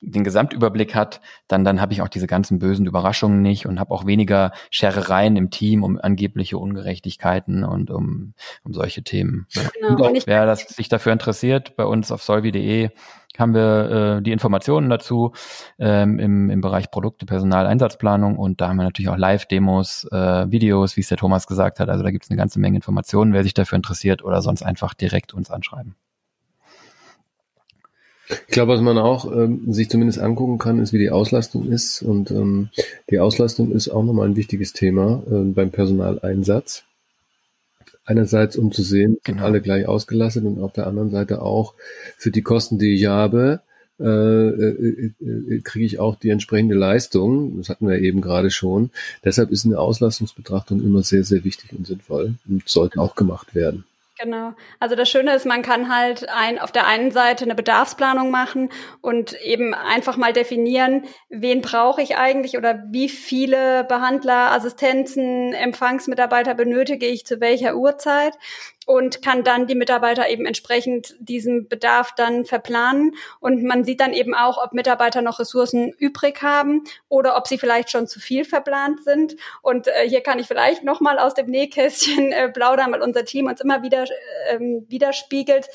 den Gesamtüberblick hat, dann, dann habe ich auch diese ganzen bösen Überraschungen nicht und habe auch weniger Scherereien im Team um angebliche Ungerechtigkeiten und um, um solche Themen. Genau. Wer das sich dafür interessiert, bei uns auf solvi.de haben wir äh, die Informationen dazu ähm, im, im Bereich Produkte, Personal, Einsatzplanung und da haben wir natürlich auch Live-Demos, äh, Videos, wie es der Thomas gesagt hat. Also da gibt es eine ganze Menge Informationen, wer sich dafür interessiert oder sonst einfach direkt uns anschreiben. Ich glaube, was man auch ähm, sich zumindest angucken kann, ist, wie die Auslastung ist. Und ähm, die Auslastung ist auch nochmal ein wichtiges Thema äh, beim Personaleinsatz. Einerseits, um zu sehen, genau. sind alle gleich ausgelastet und auf der anderen Seite auch für die Kosten, die ich habe, äh, äh, äh, kriege ich auch die entsprechende Leistung. Das hatten wir eben gerade schon. Deshalb ist eine Auslastungsbetrachtung immer sehr, sehr wichtig und sinnvoll und sollte auch gemacht werden. Genau. Also das Schöne ist, man kann halt ein, auf der einen Seite eine Bedarfsplanung machen und eben einfach mal definieren, wen brauche ich eigentlich oder wie viele Behandler, Assistenzen, Empfangsmitarbeiter benötige ich zu welcher Uhrzeit und kann dann die Mitarbeiter eben entsprechend diesen Bedarf dann verplanen. Und man sieht dann eben auch, ob Mitarbeiter noch Ressourcen übrig haben oder ob sie vielleicht schon zu viel verplant sind. Und äh, hier kann ich vielleicht nochmal aus dem Nähkästchen äh, plaudern, weil unser Team uns immer wieder äh, widerspiegelt,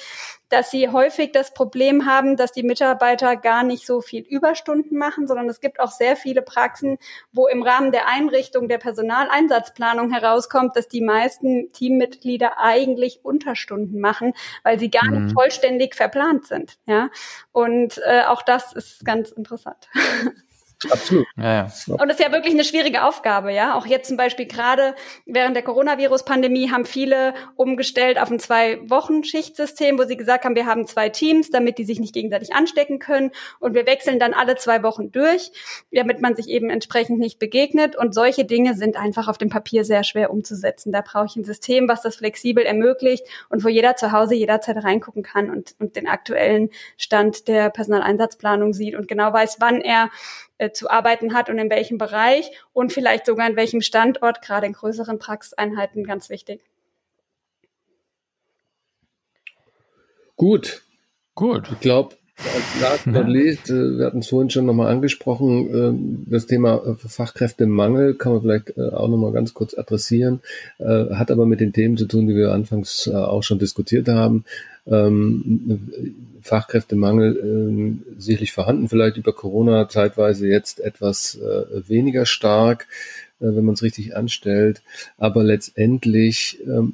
dass sie häufig das Problem haben, dass die Mitarbeiter gar nicht so viel Überstunden machen, sondern es gibt auch sehr viele Praxen, wo im Rahmen der Einrichtung der Personaleinsatzplanung herauskommt, dass die meisten Teammitglieder eigentlich Unterstunden machen, weil sie gar mhm. nicht vollständig verplant sind. Ja, und äh, auch das ist ganz interessant. *laughs* Absolut. Ja, ja. Und das ist ja wirklich eine schwierige Aufgabe, ja. Auch jetzt zum Beispiel gerade während der Coronavirus-Pandemie haben viele umgestellt auf ein Zwei-Wochen-Schichtsystem, wo sie gesagt haben, wir haben zwei Teams, damit die sich nicht gegenseitig anstecken können. Und wir wechseln dann alle zwei Wochen durch, damit man sich eben entsprechend nicht begegnet. Und solche Dinge sind einfach auf dem Papier sehr schwer umzusetzen. Da brauche ich ein System, was das flexibel ermöglicht und wo jeder zu Hause jederzeit reingucken kann und, und den aktuellen Stand der Personaleinsatzplanung sieht und genau weiß, wann er äh, zu arbeiten hat und in welchem Bereich und vielleicht sogar in welchem Standort, gerade in größeren Praxiseinheiten, ganz wichtig. Gut. Gut. Ich glaube, Last but *laughs* least, wir hatten es vorhin schon nochmal angesprochen, ähm, das Thema äh, Fachkräftemangel kann man vielleicht äh, auch nochmal ganz kurz adressieren, hat aber mit den Themen zu tun, die wir anfangs auch schon diskutiert haben. Ähm, Fachkräftemangel ähm, sicherlich vorhanden, vielleicht über Corona zeitweise jetzt etwas äh, weniger stark, äh, wenn man es richtig anstellt. Aber letztendlich ähm,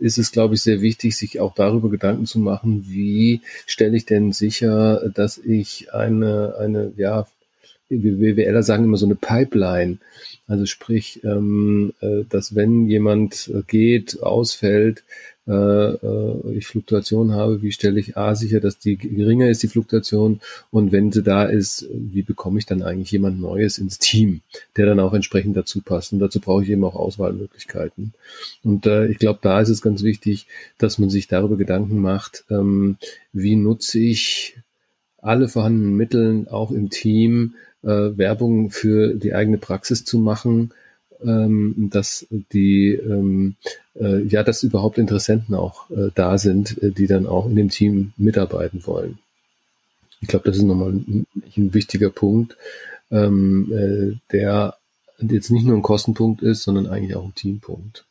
ist es, glaube ich, sehr wichtig, sich auch darüber Gedanken zu machen, wie stelle ich denn sicher, dass ich eine, eine, ja, wie BWLer sagen immer so eine Pipeline, also sprich, ähm, äh, dass wenn jemand äh, geht, ausfällt, äh, äh, ich Fluktuation habe, wie stelle ich A sicher, dass die geringer ist, die Fluktuation, und wenn sie da ist, wie bekomme ich dann eigentlich jemand Neues ins Team, der dann auch entsprechend dazu passt. Und dazu brauche ich eben auch Auswahlmöglichkeiten. Und äh, ich glaube, da ist es ganz wichtig, dass man sich darüber Gedanken macht, ähm, wie nutze ich alle vorhandenen Mittel auch im Team, äh, Werbung für die eigene Praxis zu machen, ähm, dass die ähm, äh, ja, dass überhaupt Interessenten auch äh, da sind, äh, die dann auch in dem Team mitarbeiten wollen. Ich glaube, das ist nochmal ein, ein wichtiger Punkt, ähm, äh, der jetzt nicht nur ein Kostenpunkt ist, sondern eigentlich auch ein Teampunkt.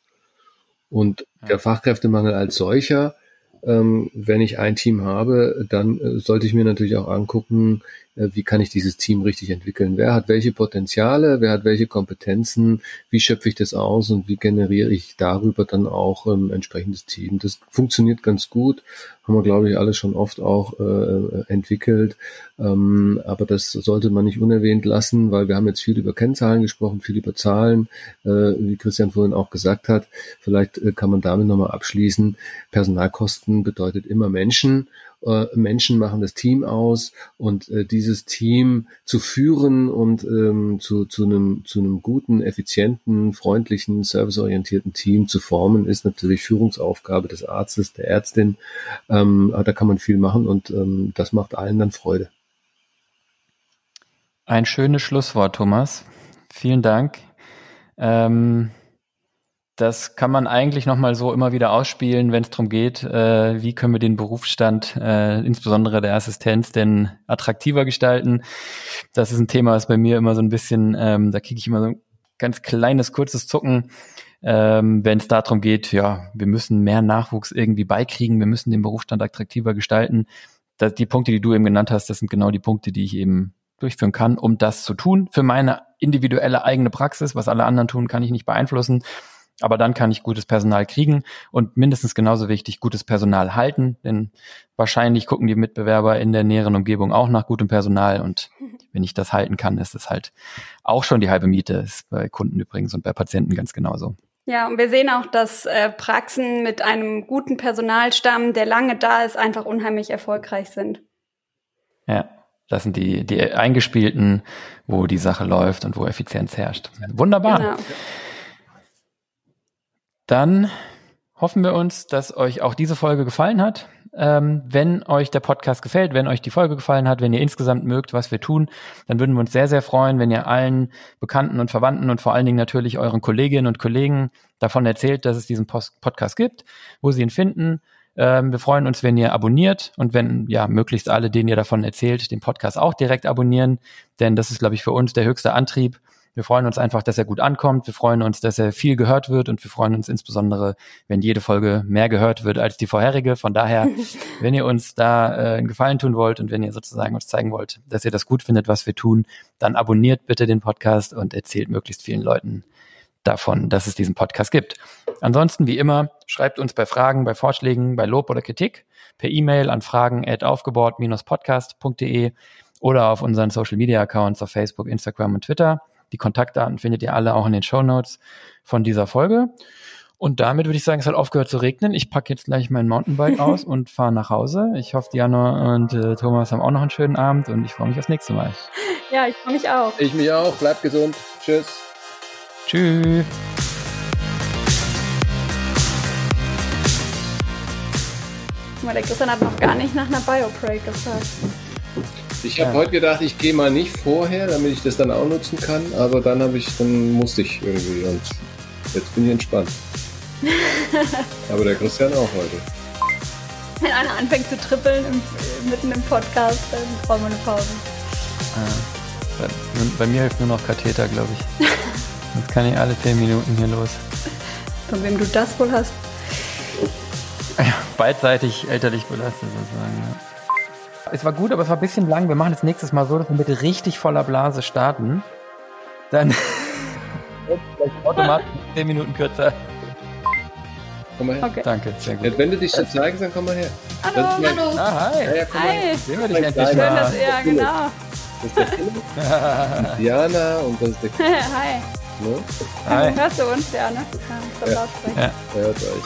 Und der Fachkräftemangel als solcher ähm, wenn ich ein Team habe, dann äh, sollte ich mir natürlich auch angucken, wie kann ich dieses Team richtig entwickeln? Wer hat welche Potenziale? Wer hat welche Kompetenzen? Wie schöpfe ich das aus und wie generiere ich darüber dann auch ein ähm, entsprechendes Team? Das funktioniert ganz gut, haben wir, glaube ich, alle schon oft auch äh, entwickelt. Ähm, aber das sollte man nicht unerwähnt lassen, weil wir haben jetzt viel über Kennzahlen gesprochen, viel über Zahlen, äh, wie Christian vorhin auch gesagt hat. Vielleicht äh, kann man damit nochmal abschließen. Personalkosten bedeutet immer Menschen äh, Menschen machen das Team aus und äh, dieses Team zu führen und ähm, zu, zu, einem, zu einem guten, effizienten, freundlichen, serviceorientierten Team zu formen, ist natürlich Führungsaufgabe des Arztes, der Ärztin. Ähm, da kann man viel machen und ähm, das macht allen dann Freude. Ein schönes Schlusswort, Thomas. Vielen Dank. Ähm, das kann man eigentlich nochmal so immer wieder ausspielen, wenn es darum geht, äh, wie können wir den Berufsstand, äh, insbesondere der Assistenz, denn attraktiver gestalten. Das ist ein Thema, das bei mir immer so ein bisschen, ähm, da kriege ich immer so ein ganz kleines, kurzes Zucken, ähm, wenn es darum geht, ja, wir müssen mehr Nachwuchs irgendwie beikriegen, wir müssen den Berufsstand attraktiver gestalten. Das, die Punkte, die du eben genannt hast, das sind genau die Punkte, die ich eben durchführen kann, um das zu tun. Für meine individuelle eigene Praxis, was alle anderen tun, kann ich nicht beeinflussen. Aber dann kann ich gutes Personal kriegen und mindestens genauso wichtig, gutes Personal halten, denn wahrscheinlich gucken die Mitbewerber in der näheren Umgebung auch nach gutem Personal und *laughs* wenn ich das halten kann, ist es halt auch schon die halbe Miete, ist bei Kunden übrigens und bei Patienten ganz genauso. Ja, und wir sehen auch, dass äh, Praxen mit einem guten Personalstamm, der lange da ist, einfach unheimlich erfolgreich sind. Ja, das sind die, die eingespielten, wo die Sache läuft und wo Effizienz herrscht. Wunderbar. Genau. Dann hoffen wir uns, dass euch auch diese Folge gefallen hat. Ähm, wenn euch der Podcast gefällt, wenn euch die Folge gefallen hat, wenn ihr insgesamt mögt, was wir tun, dann würden wir uns sehr, sehr freuen, wenn ihr allen Bekannten und Verwandten und vor allen Dingen natürlich euren Kolleginnen und Kollegen davon erzählt, dass es diesen Post Podcast gibt, wo sie ihn finden. Ähm, wir freuen uns, wenn ihr abonniert und wenn ja möglichst alle, denen ihr davon erzählt, den Podcast auch direkt abonnieren, denn das ist, glaube ich, für uns der höchste Antrieb, wir freuen uns einfach, dass er gut ankommt. Wir freuen uns, dass er viel gehört wird und wir freuen uns insbesondere, wenn jede Folge mehr gehört wird als die vorherige. Von daher, *laughs* wenn ihr uns da äh, einen Gefallen tun wollt und wenn ihr sozusagen uns zeigen wollt, dass ihr das gut findet, was wir tun, dann abonniert bitte den Podcast und erzählt möglichst vielen Leuten davon, dass es diesen Podcast gibt. Ansonsten, wie immer, schreibt uns bei Fragen, bei Vorschlägen, bei Lob oder Kritik per E-Mail an fragen aufgebaut-podcast.de oder auf unseren Social Media Accounts auf Facebook, Instagram und Twitter. Die Kontaktdaten findet ihr alle auch in den Show Notes von dieser Folge. Und damit würde ich sagen, es hat aufgehört zu regnen. Ich packe jetzt gleich mein Mountainbike aus *laughs* und fahre nach Hause. Ich hoffe, Diana und äh, Thomas haben auch noch einen schönen Abend und ich freue mich aufs nächste Mal. Ja, ich freue mich auch. Ich mich auch. Bleibt gesund. Tschüss. Tschüss. Guck mal, der Christian hat noch gar nicht nach einer Biobreak gefragt. Ich habe ja. heute gedacht, ich gehe mal nicht vorher, damit ich das dann auch nutzen kann, aber dann habe ich, dann musste ich irgendwie und jetzt bin ich entspannt. *laughs* aber der Christian auch heute. Wenn einer anfängt zu trippeln im, mitten im Podcast, dann brauchen wir eine Pause. Ah, bei, bei, mir hilft nur noch Katheter, glaube ich. *laughs* Sonst kann ich alle 10 Minuten hier los. Von wem du das wohl hast? Ja, beidseitig elterlich belastet sozusagen. Ja. Es war gut, aber es war ein bisschen lang. Wir machen das nächstes Mal so, dass wir mit richtig voller Blase starten. Dann vielleicht *laughs* automatisch 10 Minuten kürzer. Komm mal her. Okay. Danke, sehr gut. Ja, wenn du dich so zeigst, dann komm mal her. Hallo, hallo. Ah, hi. Ja, ja, komm hi. Mal. Sehen wir dich endlich Schön, dass, ja, genau. Das ist der Philipp, *laughs* Diana und das ist der *laughs* Hi. Ne? Hi. Hörst du uns, Diana? Ja, ja. ja. hört euch.